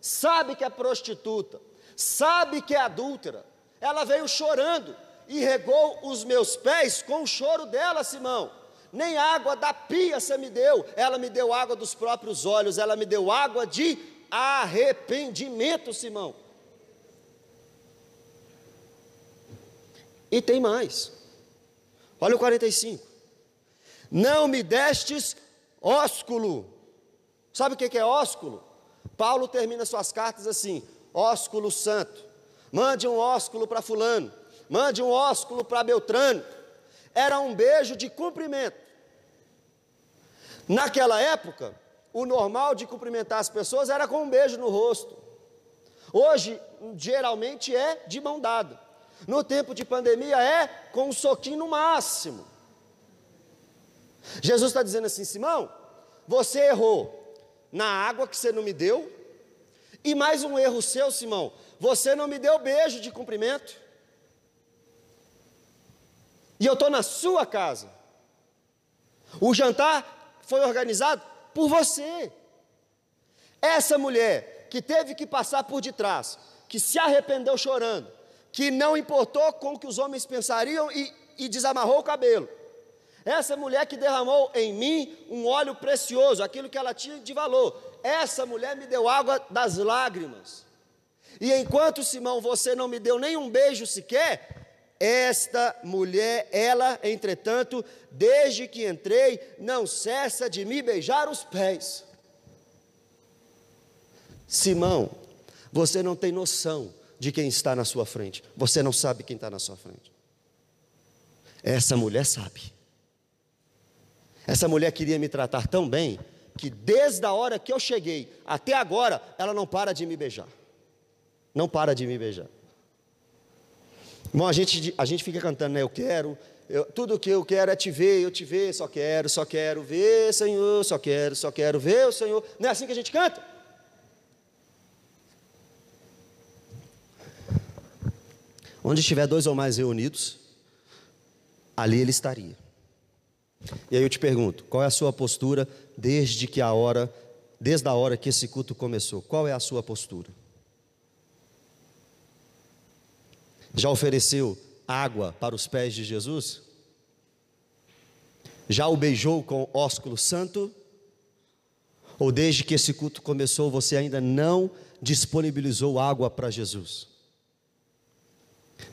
sabe que é prostituta, sabe que é adúltera. Ela veio chorando e regou os meus pés com o choro dela, Simão. Nem água da pia você me deu, ela me deu água dos próprios olhos, ela me deu água de arrependimento, Simão. E tem mais. Olha o 45. Não me destes ósculo. Sabe o que é ósculo? Paulo termina suas cartas assim: ósculo santo. Mande um ósculo para Fulano. Mande um ósculo para Beltrano. Era um beijo de cumprimento. Naquela época, o normal de cumprimentar as pessoas era com um beijo no rosto. Hoje, geralmente é de mão dada. No tempo de pandemia é com um soquinho no máximo. Jesus está dizendo assim: Simão, você errou na água que você não me deu, e mais um erro seu, Simão, você não me deu beijo de cumprimento, e eu estou na sua casa. O jantar foi organizado por você. Essa mulher que teve que passar por detrás, que se arrependeu chorando, que não importou com o que os homens pensariam e, e desamarrou o cabelo. Essa mulher que derramou em mim um óleo precioso, aquilo que ela tinha de valor. Essa mulher me deu água das lágrimas. E enquanto Simão, você não me deu nem um beijo sequer, esta mulher, ela, entretanto, desde que entrei, não cessa de me beijar os pés. Simão, você não tem noção de quem está na sua frente. Você não sabe quem está na sua frente. Essa mulher sabe. Essa mulher queria me tratar tão bem que desde a hora que eu cheguei até agora, ela não para de me beijar. Não para de me beijar. Irmão, a gente, a gente fica cantando, né? Eu quero, eu, tudo que eu quero é te ver, eu te ver, só quero, só quero ver, Senhor, só quero, só quero ver o Senhor. Não é assim que a gente canta? Onde estiver dois ou mais reunidos, ali ele estaria. E aí eu te pergunto, qual é a sua postura desde que a hora, desde a hora que esse culto começou? Qual é a sua postura? Já ofereceu água para os pés de Jesus? Já o beijou com ósculo santo? Ou desde que esse culto começou, você ainda não disponibilizou água para Jesus?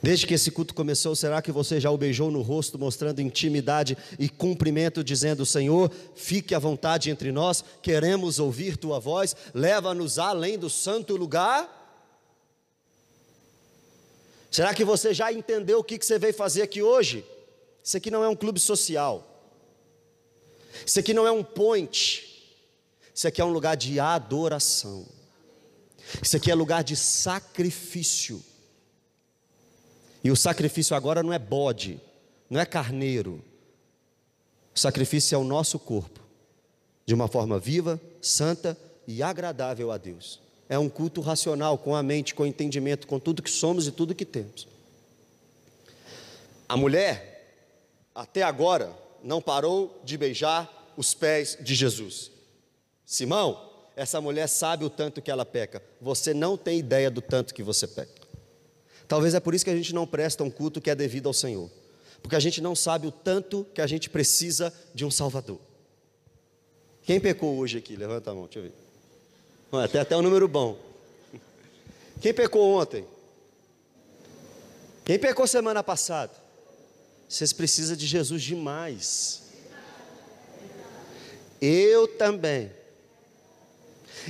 Desde que esse culto começou, será que você já o beijou no rosto, mostrando intimidade e cumprimento, dizendo: Senhor, fique à vontade entre nós, queremos ouvir tua voz, leva-nos além do santo lugar? Será que você já entendeu o que você veio fazer aqui hoje? Isso aqui não é um clube social, isso aqui não é um point, isso aqui é um lugar de adoração, isso aqui é lugar de sacrifício. E o sacrifício agora não é bode, não é carneiro. O sacrifício é o nosso corpo, de uma forma viva, santa e agradável a Deus. É um culto racional, com a mente, com o entendimento, com tudo que somos e tudo que temos. A mulher, até agora, não parou de beijar os pés de Jesus. Simão, essa mulher sabe o tanto que ela peca. Você não tem ideia do tanto que você peca. Talvez é por isso que a gente não presta um culto que é devido ao Senhor, porque a gente não sabe o tanto que a gente precisa de um Salvador. Quem pecou hoje aqui? Levanta a mão, deixa eu ver. Tem até um número bom. Quem pecou ontem? Quem pecou semana passada? Vocês precisam de Jesus demais. Eu também.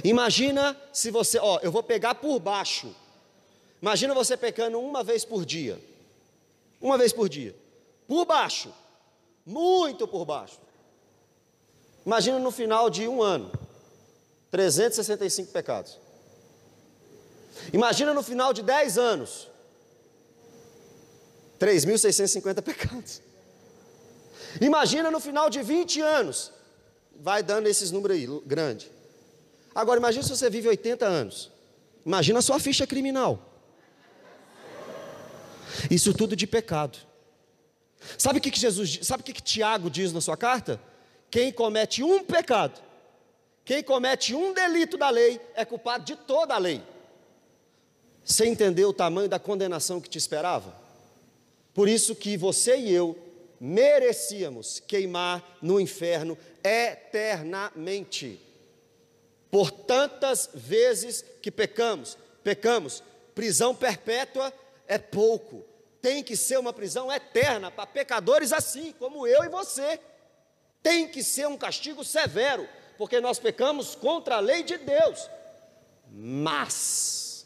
Imagina se você, ó, eu vou pegar por baixo Imagina você pecando uma vez por dia. Uma vez por dia. Por baixo. Muito por baixo. Imagina no final de um ano. 365 pecados. Imagina no final de 10 anos. 3.650 pecados. Imagina no final de 20 anos. Vai dando esses números aí, grande. Agora, imagina se você vive 80 anos. Imagina a sua ficha criminal. Isso tudo de pecado. Sabe o que, Jesus, sabe o que Tiago diz na sua carta? Quem comete um pecado, quem comete um delito da lei, é culpado de toda a lei. Você entendeu o tamanho da condenação que te esperava? Por isso que você e eu merecíamos queimar no inferno eternamente. Por tantas vezes que pecamos, pecamos, prisão perpétua é pouco. Tem que ser uma prisão eterna para pecadores assim, como eu e você. Tem que ser um castigo severo, porque nós pecamos contra a lei de Deus. Mas,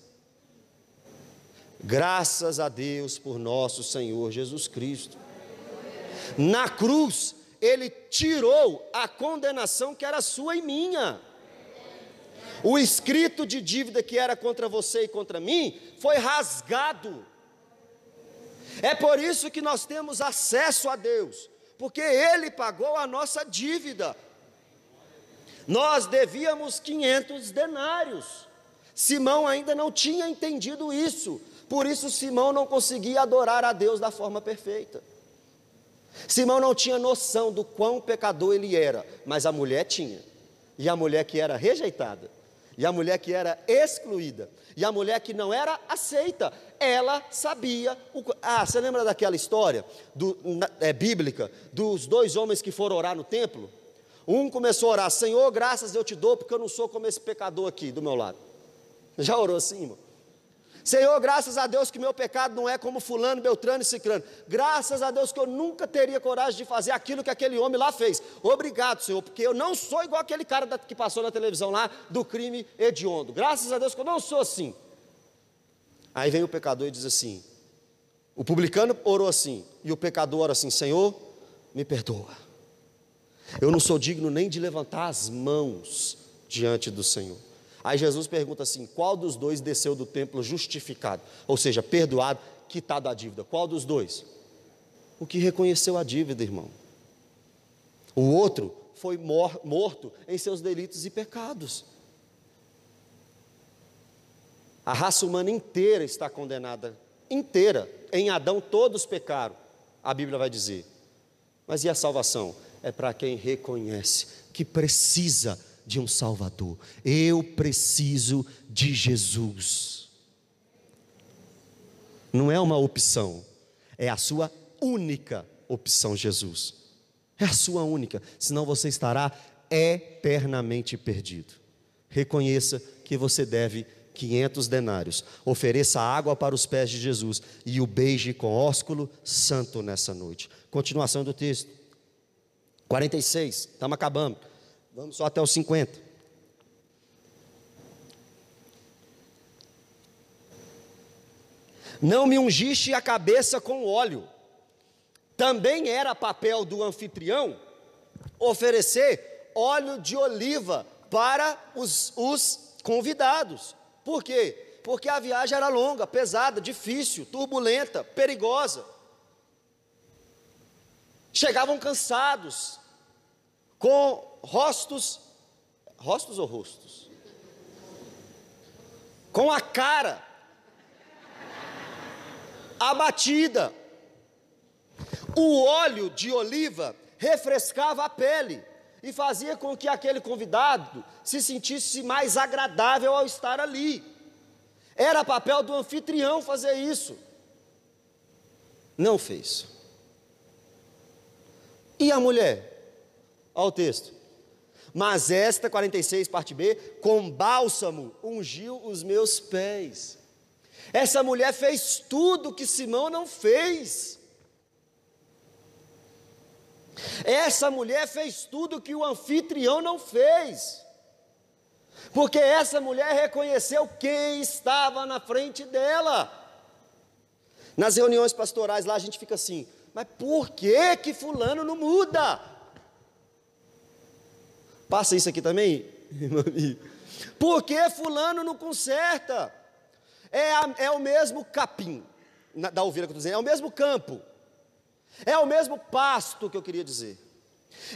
graças a Deus por nosso Senhor Jesus Cristo, na cruz, Ele tirou a condenação que era sua e minha. O escrito de dívida que era contra você e contra mim foi rasgado. É por isso que nós temos acesso a Deus, porque Ele pagou a nossa dívida. Nós devíamos 500 denários. Simão ainda não tinha entendido isso, por isso Simão não conseguia adorar a Deus da forma perfeita. Simão não tinha noção do quão pecador ele era, mas a mulher tinha, e a mulher que era rejeitada e a mulher que era excluída, e a mulher que não era aceita, ela sabia. O, ah, você lembra daquela história do, é, bíblica dos dois homens que foram orar no templo? Um começou a orar: Senhor, graças eu te dou, porque eu não sou como esse pecador aqui do meu lado. [LAUGHS] Já orou assim, irmão? Senhor, graças a Deus que meu pecado não é como fulano, beltrano e ciclano. Graças a Deus que eu nunca teria coragem de fazer aquilo que aquele homem lá fez. Obrigado, Senhor, porque eu não sou igual aquele cara que passou na televisão lá do crime hediondo. Graças a Deus que eu não sou assim. Aí vem o pecador e diz assim: o publicano orou assim, e o pecador ora assim: Senhor, me perdoa. Eu não sou digno nem de levantar as mãos diante do Senhor. Aí Jesus pergunta assim: qual dos dois desceu do templo justificado? Ou seja, perdoado, quitado a dívida? Qual dos dois? O que reconheceu a dívida, irmão. O outro foi mor morto em seus delitos e pecados. A raça humana inteira está condenada, inteira. Em Adão todos pecaram, a Bíblia vai dizer. Mas e a salvação? É para quem reconhece que precisa de um Salvador. Eu preciso de Jesus. Não é uma opção, é a sua única opção, Jesus. É a sua única, senão você estará eternamente perdido. Reconheça que você deve 500 denários. Ofereça água para os pés de Jesus e o beije com ósculo santo nessa noite. Continuação do texto. 46, estamos acabando. Vamos só até os 50. Não me ungiste a cabeça com óleo. Também era papel do anfitrião oferecer óleo de oliva para os, os convidados. Por quê? Porque a viagem era longa, pesada, difícil, turbulenta, perigosa. Chegavam cansados, com rostos, rostos ou rostos? Com a cara abatida. O óleo de oliva refrescava a pele e fazia com que aquele convidado se sentisse mais agradável ao estar ali. Era papel do anfitrião fazer isso. Não fez. E a mulher? Olha o texto. Mas esta, 46, parte B, com bálsamo ungiu os meus pés. Essa mulher fez tudo que Simão não fez. Essa mulher fez tudo que o anfitrião não fez. Porque essa mulher reconheceu quem estava na frente dela. Nas reuniões pastorais lá a gente fica assim: mas por que que fulano não muda? Passa isso aqui também, [LAUGHS] Por que fulano não conserta? É, a, é o mesmo capim na, da ovelha que eu estou dizendo, é o mesmo campo. É o mesmo pasto que eu queria dizer.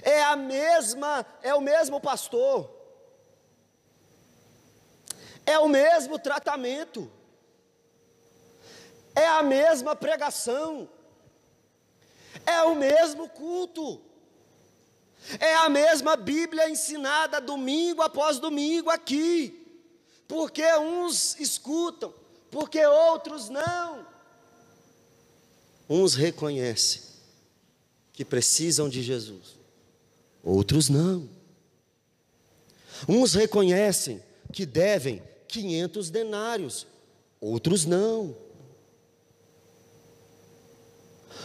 É a mesma, é o mesmo pastor. É o mesmo tratamento. É a mesma pregação. É o mesmo culto. É a mesma Bíblia ensinada domingo após domingo aqui. Porque uns escutam, porque outros não. Uns reconhecem que precisam de Jesus, outros não. Uns reconhecem que devem 500 denários, outros não.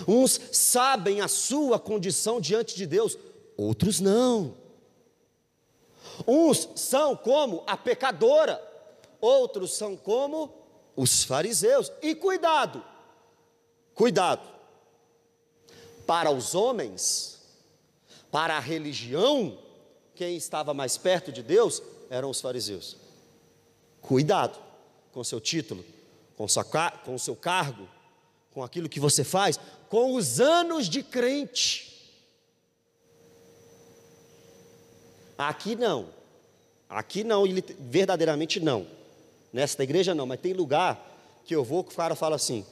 Uns sabem a sua condição diante de Deus, outros não. Uns são como a pecadora, outros são como os fariseus. E cuidado, cuidado para os homens, para a religião, quem estava mais perto de Deus eram os fariseus. Cuidado com seu título, com, sua, com seu cargo, com aquilo que você faz, com os anos de crente. Aqui não, aqui não, verdadeiramente não. Nesta igreja não, mas tem lugar que eu vou que o cara fala assim: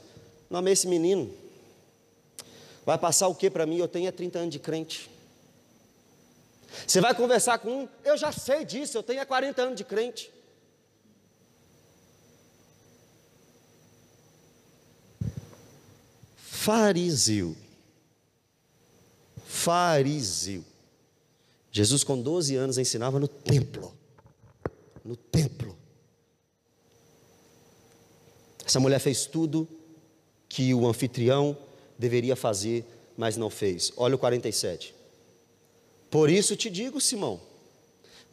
não amei esse menino, Vai passar o que para mim? Eu tenho 30 anos de crente. Você vai conversar com um, eu já sei disso, eu tenho 40 anos de crente. Fariseu. Fariseu. Jesus, com 12 anos, ensinava no templo. No templo. Essa mulher fez tudo que o anfitrião deveria fazer, mas não fez. Olha o 47. Por isso te digo, Simão,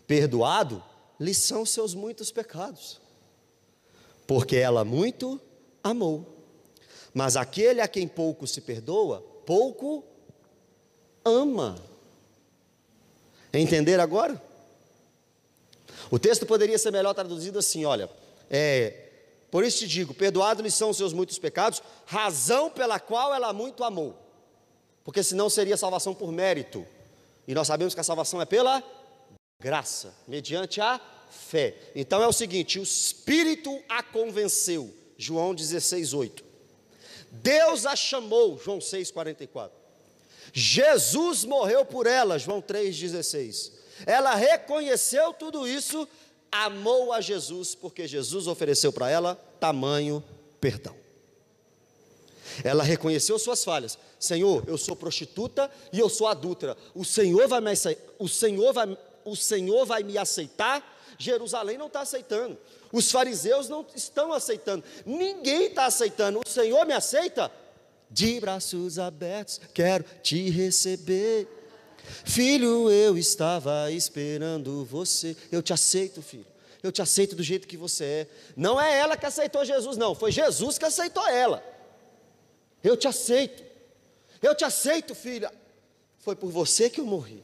perdoado lhe são seus muitos pecados, porque ela muito amou. Mas aquele a quem pouco se perdoa, pouco ama. Entender agora? O texto poderia ser melhor traduzido assim: olha, é, por isso te digo: perdoados lhe são os seus muitos pecados, razão pela qual ela muito amou. Porque senão seria salvação por mérito. E nós sabemos que a salvação é pela graça, mediante a fé. Então é o seguinte: o Espírito a convenceu. João 16, 8. Deus a chamou, João 6, 44. Jesus morreu por ela, João 3,16. Ela reconheceu tudo isso amou a Jesus porque Jesus ofereceu para ela tamanho perdão. Ela reconheceu suas falhas. Senhor, eu sou prostituta e eu sou adúltera. O Senhor vai me aceitar, o Senhor vai, o Senhor vai me aceitar? Jerusalém não está aceitando. Os fariseus não estão aceitando. Ninguém está aceitando. O Senhor me aceita? De braços abertos, quero te receber. Filho, eu estava esperando você. Eu te aceito, filho. Eu te aceito do jeito que você é. Não é ela que aceitou Jesus, não. Foi Jesus que aceitou ela. Eu te aceito. Eu te aceito, filha. Foi por você que eu morri.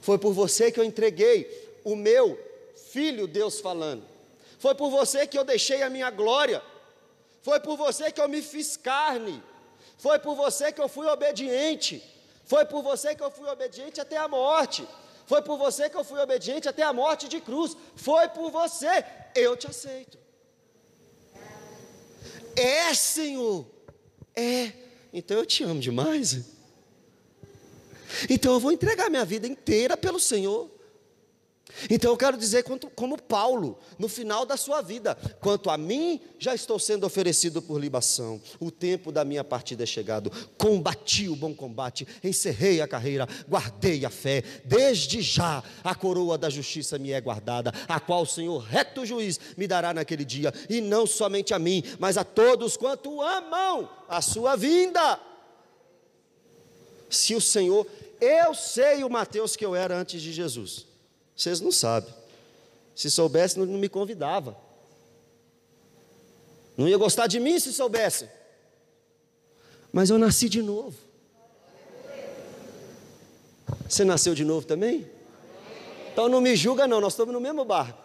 Foi por você que eu entreguei o meu filho, Deus falando. Foi por você que eu deixei a minha glória. Foi por você que eu me fiz carne. Foi por você que eu fui obediente. Foi por você que eu fui obediente até a morte. Foi por você que eu fui obediente até a morte de cruz. Foi por você. Eu te aceito. É, Senhor. É. Então eu te amo demais. Então eu vou entregar minha vida inteira pelo Senhor. Então eu quero dizer, como Paulo, no final da sua vida, quanto a mim, já estou sendo oferecido por libação, o tempo da minha partida é chegado, combati o bom combate, encerrei a carreira, guardei a fé, desde já a coroa da justiça me é guardada, a qual o Senhor, reto juiz, me dará naquele dia, e não somente a mim, mas a todos quanto amam a sua vinda. Se o Senhor, eu sei o Mateus que eu era antes de Jesus. Vocês não sabem. Se soubesse, não, me convidava. Não ia gostar de mim se soubesse. Mas eu nasci de novo. Você nasceu de novo também? Então não me julga não, nós estamos no mesmo barco.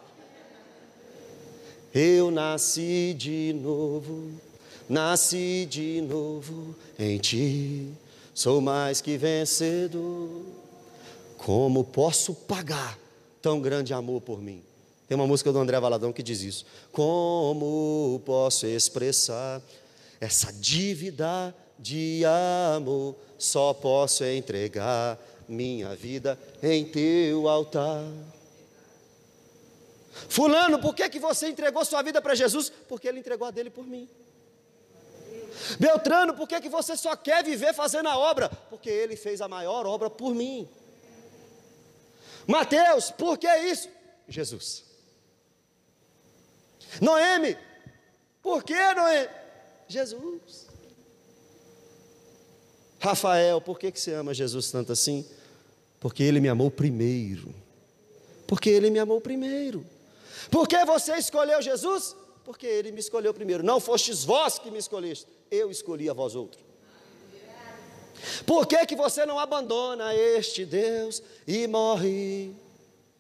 Eu nasci de novo, nasci de novo em ti, sou mais que vencedor. Como posso pagar tão grande amor por mim. Tem uma música do André Valadão que diz isso. Como posso expressar essa dívida de amor? Só posso entregar minha vida em teu altar. Fulano, por que, que você entregou sua vida para Jesus? Porque ele entregou a dele por mim. Beltrano, por que, que você só quer viver fazendo a obra? Porque ele fez a maior obra por mim. Mateus, por que isso? Jesus. Noemi, por que Noemi? Jesus. Rafael, por que, que você ama Jesus tanto assim? Porque ele me amou primeiro. Porque ele me amou primeiro. Por que você escolheu Jesus? Porque ele me escolheu primeiro. Não fostes vós que me escolheste, eu escolhi a vós outro. Por que, que você não abandona este Deus e morre?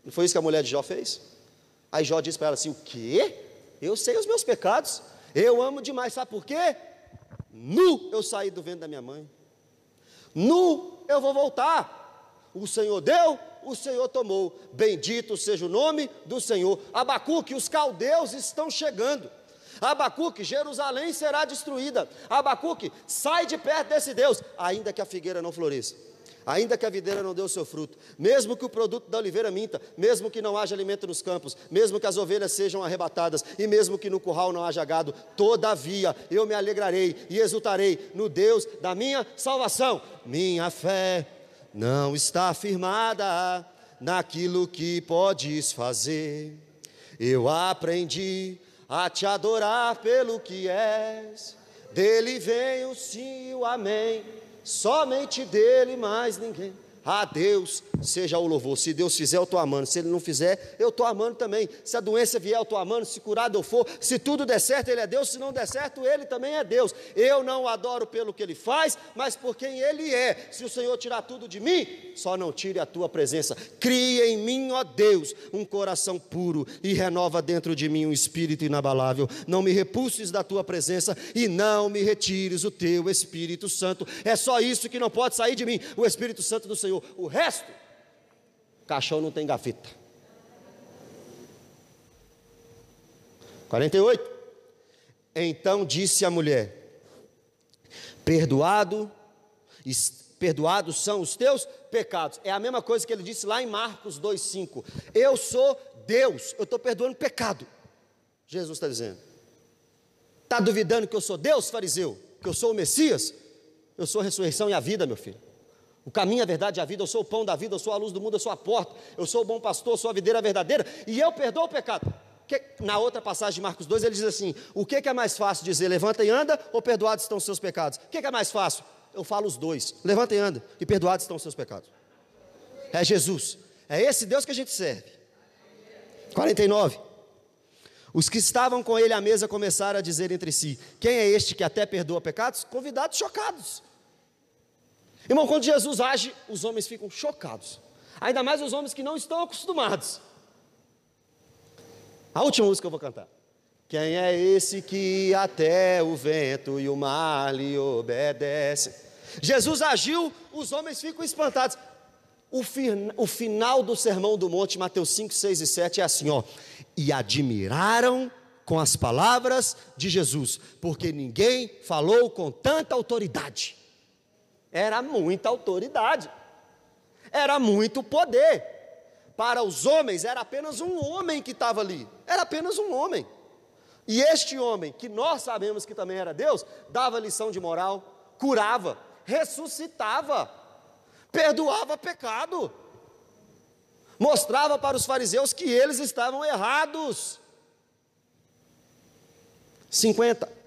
Não foi isso que a mulher de Jó fez? Aí Jó disse para ela assim: O quê? Eu sei os meus pecados, eu amo demais, sabe por quê? Nu eu saí do ventre da minha mãe, nu eu vou voltar. O Senhor deu, o Senhor tomou. Bendito seja o nome do Senhor. Abacuque, os caldeus estão chegando. Abacuque, Jerusalém será destruída. Abacuque, sai de perto desse Deus, ainda que a figueira não floresça. Ainda que a videira não dê o seu fruto, mesmo que o produto da oliveira minta, mesmo que não haja alimento nos campos, mesmo que as ovelhas sejam arrebatadas, e mesmo que no curral não haja gado, todavia eu me alegrarei e exultarei no Deus da minha salvação. Minha fé não está firmada naquilo que podes fazer. Eu aprendi a te adorar pelo que és. Dele vem o sim e o amém, somente dele mais ninguém. A Deus seja o louvor. Se Deus fizer, eu estou amando. Se Ele não fizer, eu estou amando também. Se a doença vier, eu estou amando. Se curado eu for, se tudo der certo, Ele é Deus. Se não der certo, Ele também é Deus. Eu não adoro pelo que Ele faz, mas por quem Ele é. Se o Senhor tirar tudo de mim, só não tire a tua presença. Cria em mim, ó Deus, um coração puro e renova dentro de mim um espírito inabalável. Não me repulses da tua presença e não me retires o teu Espírito Santo. É só isso que não pode sair de mim, o Espírito Santo do Senhor. O resto Caixão não tem gaveta. 48. Então disse a mulher: Perdoado, perdoados são os teus pecados. É a mesma coisa que ele disse lá em Marcos 2,5. Eu sou Deus, eu estou perdoando pecado. Jesus está dizendo. Está duvidando que eu sou Deus, fariseu? que eu sou o Messias, eu sou a ressurreição e a vida, meu filho. O caminho, a verdade e a vida, eu sou o pão da vida, eu sou a luz do mundo, eu sou a porta, eu sou o bom pastor, eu sou a videira verdadeira, e eu perdoo o pecado. Que, na outra passagem de Marcos 2, ele diz assim: o que, que, é mais fácil dizer, levanta e anda, ou perdoados estão os seus pecados? O que, que é mais fácil? Eu falo os dois: levanta e anda, e perdoados estão os seus pecados. É Jesus, é esse Deus que a gente serve. 49. Os que estavam com ele à mesa começaram a dizer entre si: Quem é este que até perdoa pecados? Convidados chocados. Irmão, quando Jesus age, os homens ficam chocados. Ainda mais os homens que não estão acostumados. A última música que eu vou cantar. Quem é esse que até o vento e o mar lhe obedecem? Jesus agiu, os homens ficam espantados. O, o, final do sermão do monte, Mateus 5, 6 e 7, é assim: ó. E admiraram com as palavras de Jesus, porque ninguém falou com tanta autoridade. Era muita autoridade, era muito poder. Para os homens, era apenas um homem que estava ali, era apenas um homem. E este homem, que nós sabemos que também era Deus, dava lição de moral, curava, ressuscitava, perdoava pecado, mostrava para os fariseus que eles estavam errados. 50.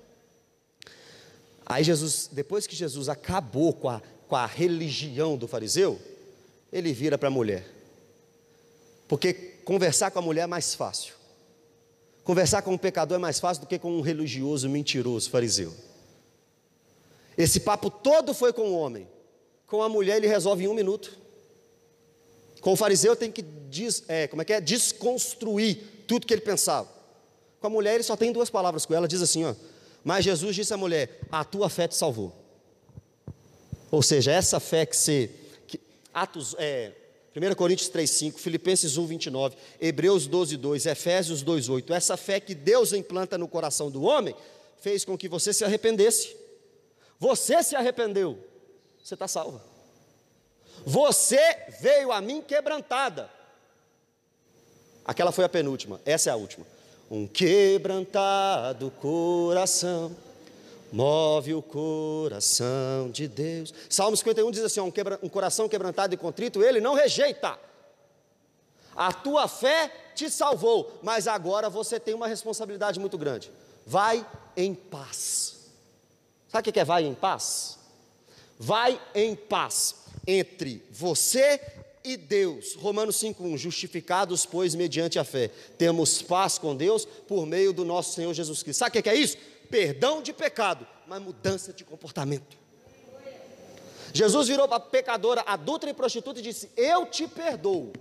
Aí Jesus, depois que Jesus acabou com a, com a religião do fariseu, ele vira para a mulher. Porque conversar com a mulher é mais fácil. Conversar com um pecador é mais fácil do que com um religioso mentiroso fariseu. Esse papo todo foi com o homem. Com a mulher ele resolve em um minuto. Com o fariseu tem que des, é, como é que é? desconstruir tudo que ele pensava. Com a mulher ele só tem duas palavras com ela, diz assim, ó, mas Jesus disse à mulher: A tua fé te salvou. Ou seja, essa fé que você. Que, Atos, é, 1 Coríntios 3,5, Filipenses 1, 29, Hebreus 12, 2, Efésios 2, 8. Essa fé que Deus implanta no coração do homem fez com que você se arrependesse. Você se arrependeu, você está salva. Você veio a mim quebrantada. Aquela foi a penúltima, essa é a última. Um quebrantado coração move o coração de Deus. Salmo 51 diz assim: um, quebra, um coração quebrantado e contrito, ele não rejeita. A tua fé te salvou, mas agora você tem uma responsabilidade muito grande. Vai em paz. Sabe o que é vai em paz? Vai em paz entre você e Deus. Romanos 5:1, justificados, pois, mediante a fé, temos paz com Deus por meio do nosso Senhor Jesus Cristo. Sabe o que é isso? Perdão de pecado, mas mudança de comportamento. Jesus virou para a pecadora, adulta e prostituta e disse: Eu te perdoo.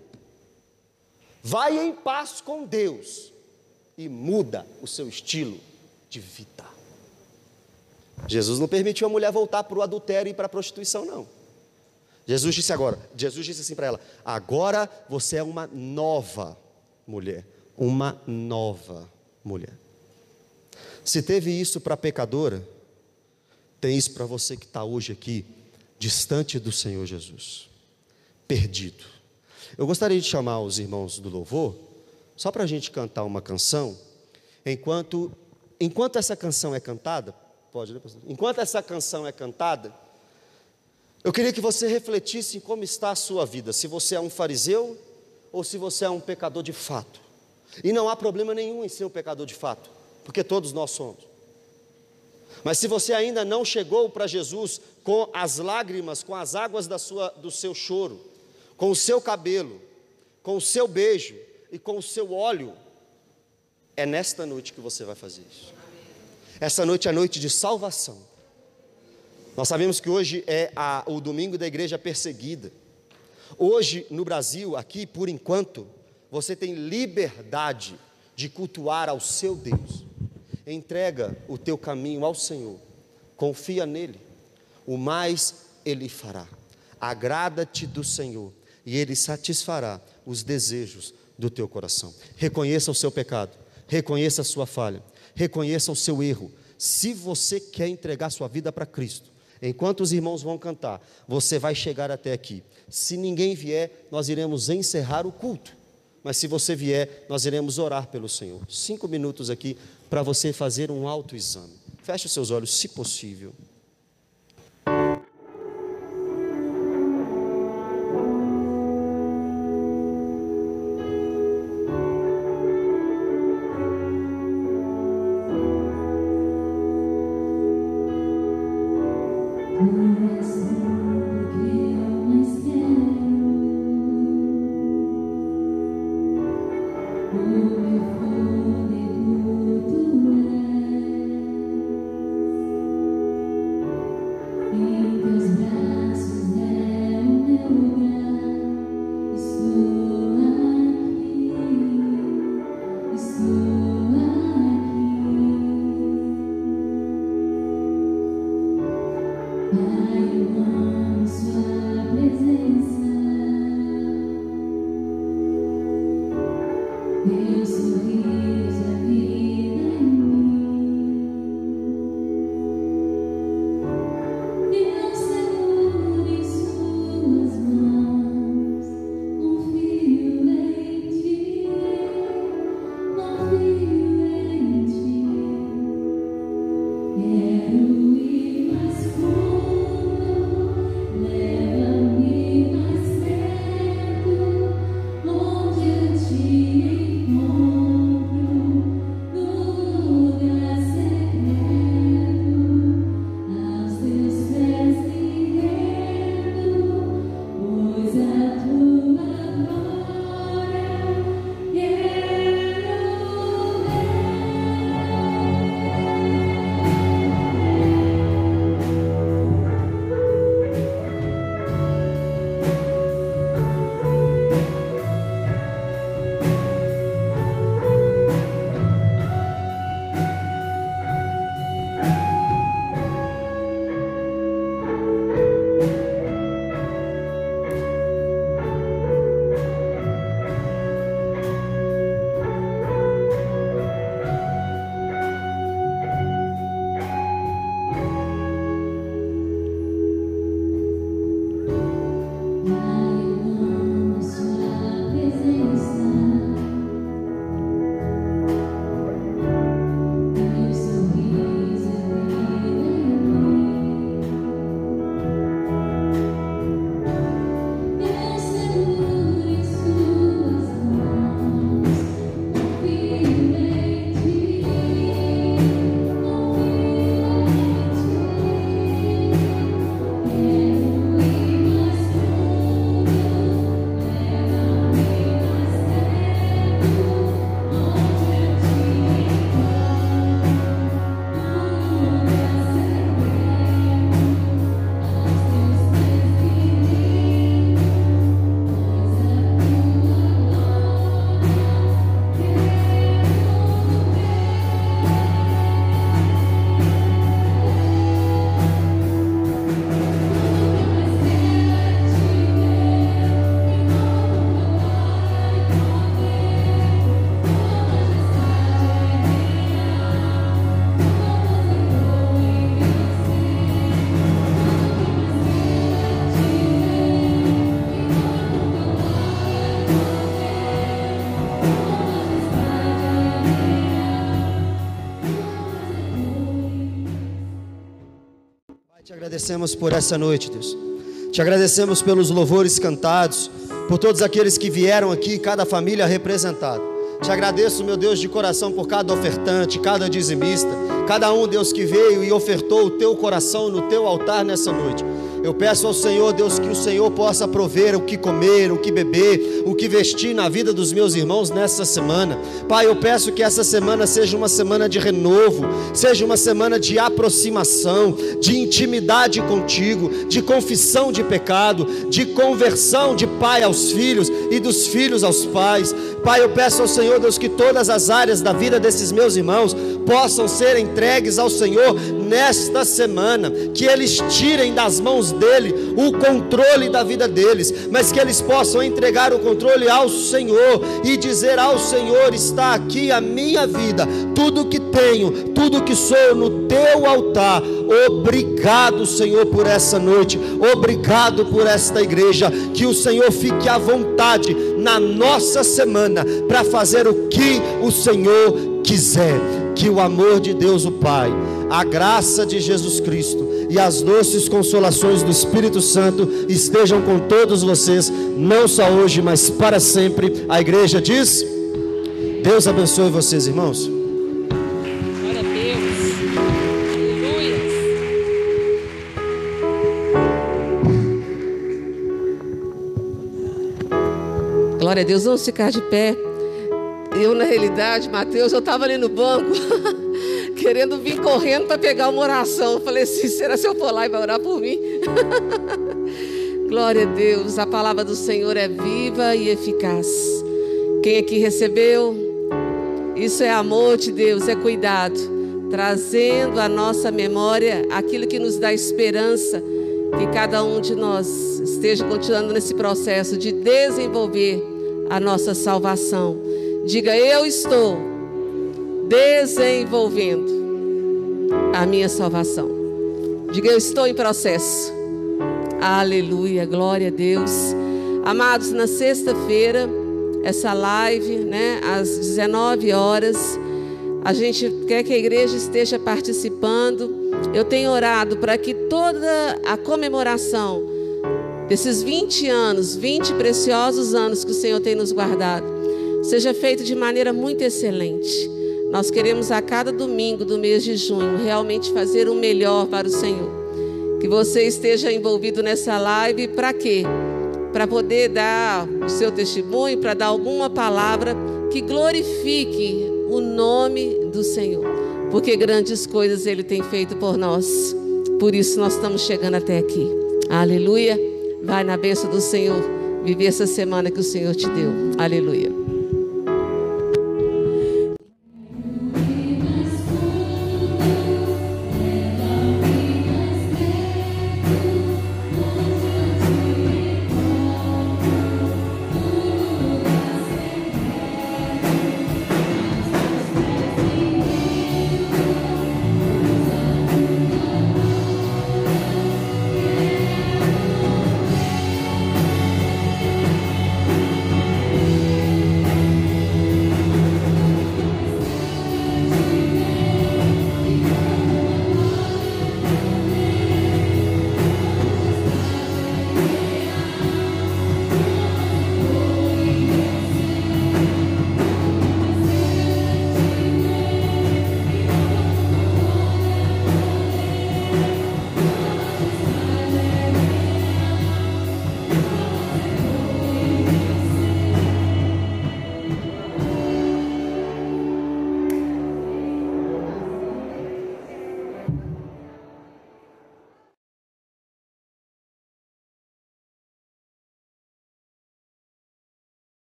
Vai em paz com Deus e muda o seu estilo de vida. Jesus não permitiu a mulher voltar para o adultério e para a prostituição, não. Jesus disse agora, Jesus disse assim para ela: agora você é uma nova mulher, uma nova mulher. Se teve isso para a pecadora, tem isso para você que está hoje aqui, distante do Senhor Jesus, perdido. Eu gostaria de chamar os irmãos do louvor, só para a gente cantar uma canção, enquanto, enquanto essa canção é cantada, pode, né, enquanto essa canção é cantada, eu queria que você refletisse em como está a sua vida, se você é um fariseu ou se você é um pecador de fato. E não há problema nenhum em ser um pecador de fato, porque todos nós somos. Mas se você ainda não chegou para Jesus com as lágrimas, com as águas da sua, do seu choro, com o seu cabelo, com o seu beijo e com o seu óleo, é nesta noite que você vai fazer isso. Essa noite é a noite de salvação. Nós sabemos que hoje é a, o domingo da igreja perseguida. Hoje, no Brasil, aqui, por enquanto, você tem liberdade de cultuar ao seu Deus. Entrega o teu caminho ao Senhor, confia nele, o mais ele fará. Agrada-te do Senhor e ele satisfará os desejos do teu coração. Reconheça o seu pecado, reconheça a sua falha, reconheça o seu erro. Se você quer entregar sua vida para Cristo, Enquanto os irmãos vão cantar, você vai chegar até aqui. Se ninguém vier, nós iremos encerrar o culto. Mas se você vier, nós iremos orar pelo Senhor. Cinco minutos aqui para você fazer um autoexame. Feche os seus olhos, se possível. Agradecemos por essa noite, Deus. Te agradecemos pelos louvores cantados, por todos aqueles que vieram aqui, cada família representada. Te agradeço, meu Deus, de coração por cada ofertante, cada dizimista, cada um, Deus, que veio e ofertou o teu coração no teu altar nessa noite. Eu peço ao Senhor, Deus, que o Senhor possa prover o que comer, o que beber, o que vestir na vida dos meus irmãos nessa semana. Pai, eu peço que essa semana seja uma semana de renovo, seja uma semana de aproximação, de intimidade contigo, de confissão de pecado, de conversão de pai aos filhos e dos filhos aos pais. Pai, eu peço ao Senhor, Deus, que todas as áreas da vida desses meus irmãos possam ser entregues ao Senhor nesta semana, que eles tirem das mãos dele o controle da vida deles, mas que eles possam entregar o controle ao Senhor e dizer ao Senhor: está aqui a minha vida, tudo que tenho, tudo que sou no teu altar. Obrigado, Senhor, por essa noite, obrigado por esta igreja, que o Senhor fique à vontade na nossa semana para fazer o que o Senhor quiser. Que o amor de Deus, o Pai, a graça de Jesus Cristo e as doces consolações do Espírito Santo estejam com todos vocês, não só hoje, mas para sempre. A igreja diz: Deus abençoe vocês, irmãos. Glória a Deus. Aleluia. Glória a Deus. Vamos ficar de pé. Eu, na realidade, Mateus, eu estava ali no banco, [LAUGHS] querendo vir correndo para pegar uma oração. Eu falei assim: será se eu for lá e vai orar por mim? [LAUGHS] Glória a Deus. A palavra do Senhor é viva e eficaz. Quem aqui recebeu? Isso é amor de Deus, é cuidado, trazendo à nossa memória aquilo que nos dá esperança, que cada um de nós esteja continuando nesse processo de desenvolver a nossa salvação. Diga, eu estou desenvolvendo a minha salvação. Diga, eu estou em processo. Aleluia, glória a Deus. Amados, na sexta-feira, essa live, né, às 19 horas. A gente quer que a igreja esteja participando. Eu tenho orado para que toda a comemoração desses 20 anos, 20 preciosos anos que o Senhor tem nos guardado, seja feita de maneira muito excelente. Nós queremos a cada domingo do mês de junho realmente fazer o melhor para o Senhor. Que você esteja envolvido nessa live para quê? para poder dar o seu testemunho, para dar alguma palavra que glorifique o nome do Senhor, porque grandes coisas Ele tem feito por nós. Por isso nós estamos chegando até aqui. Aleluia. Vai na bênção do Senhor viver essa semana que o Senhor te deu. Aleluia.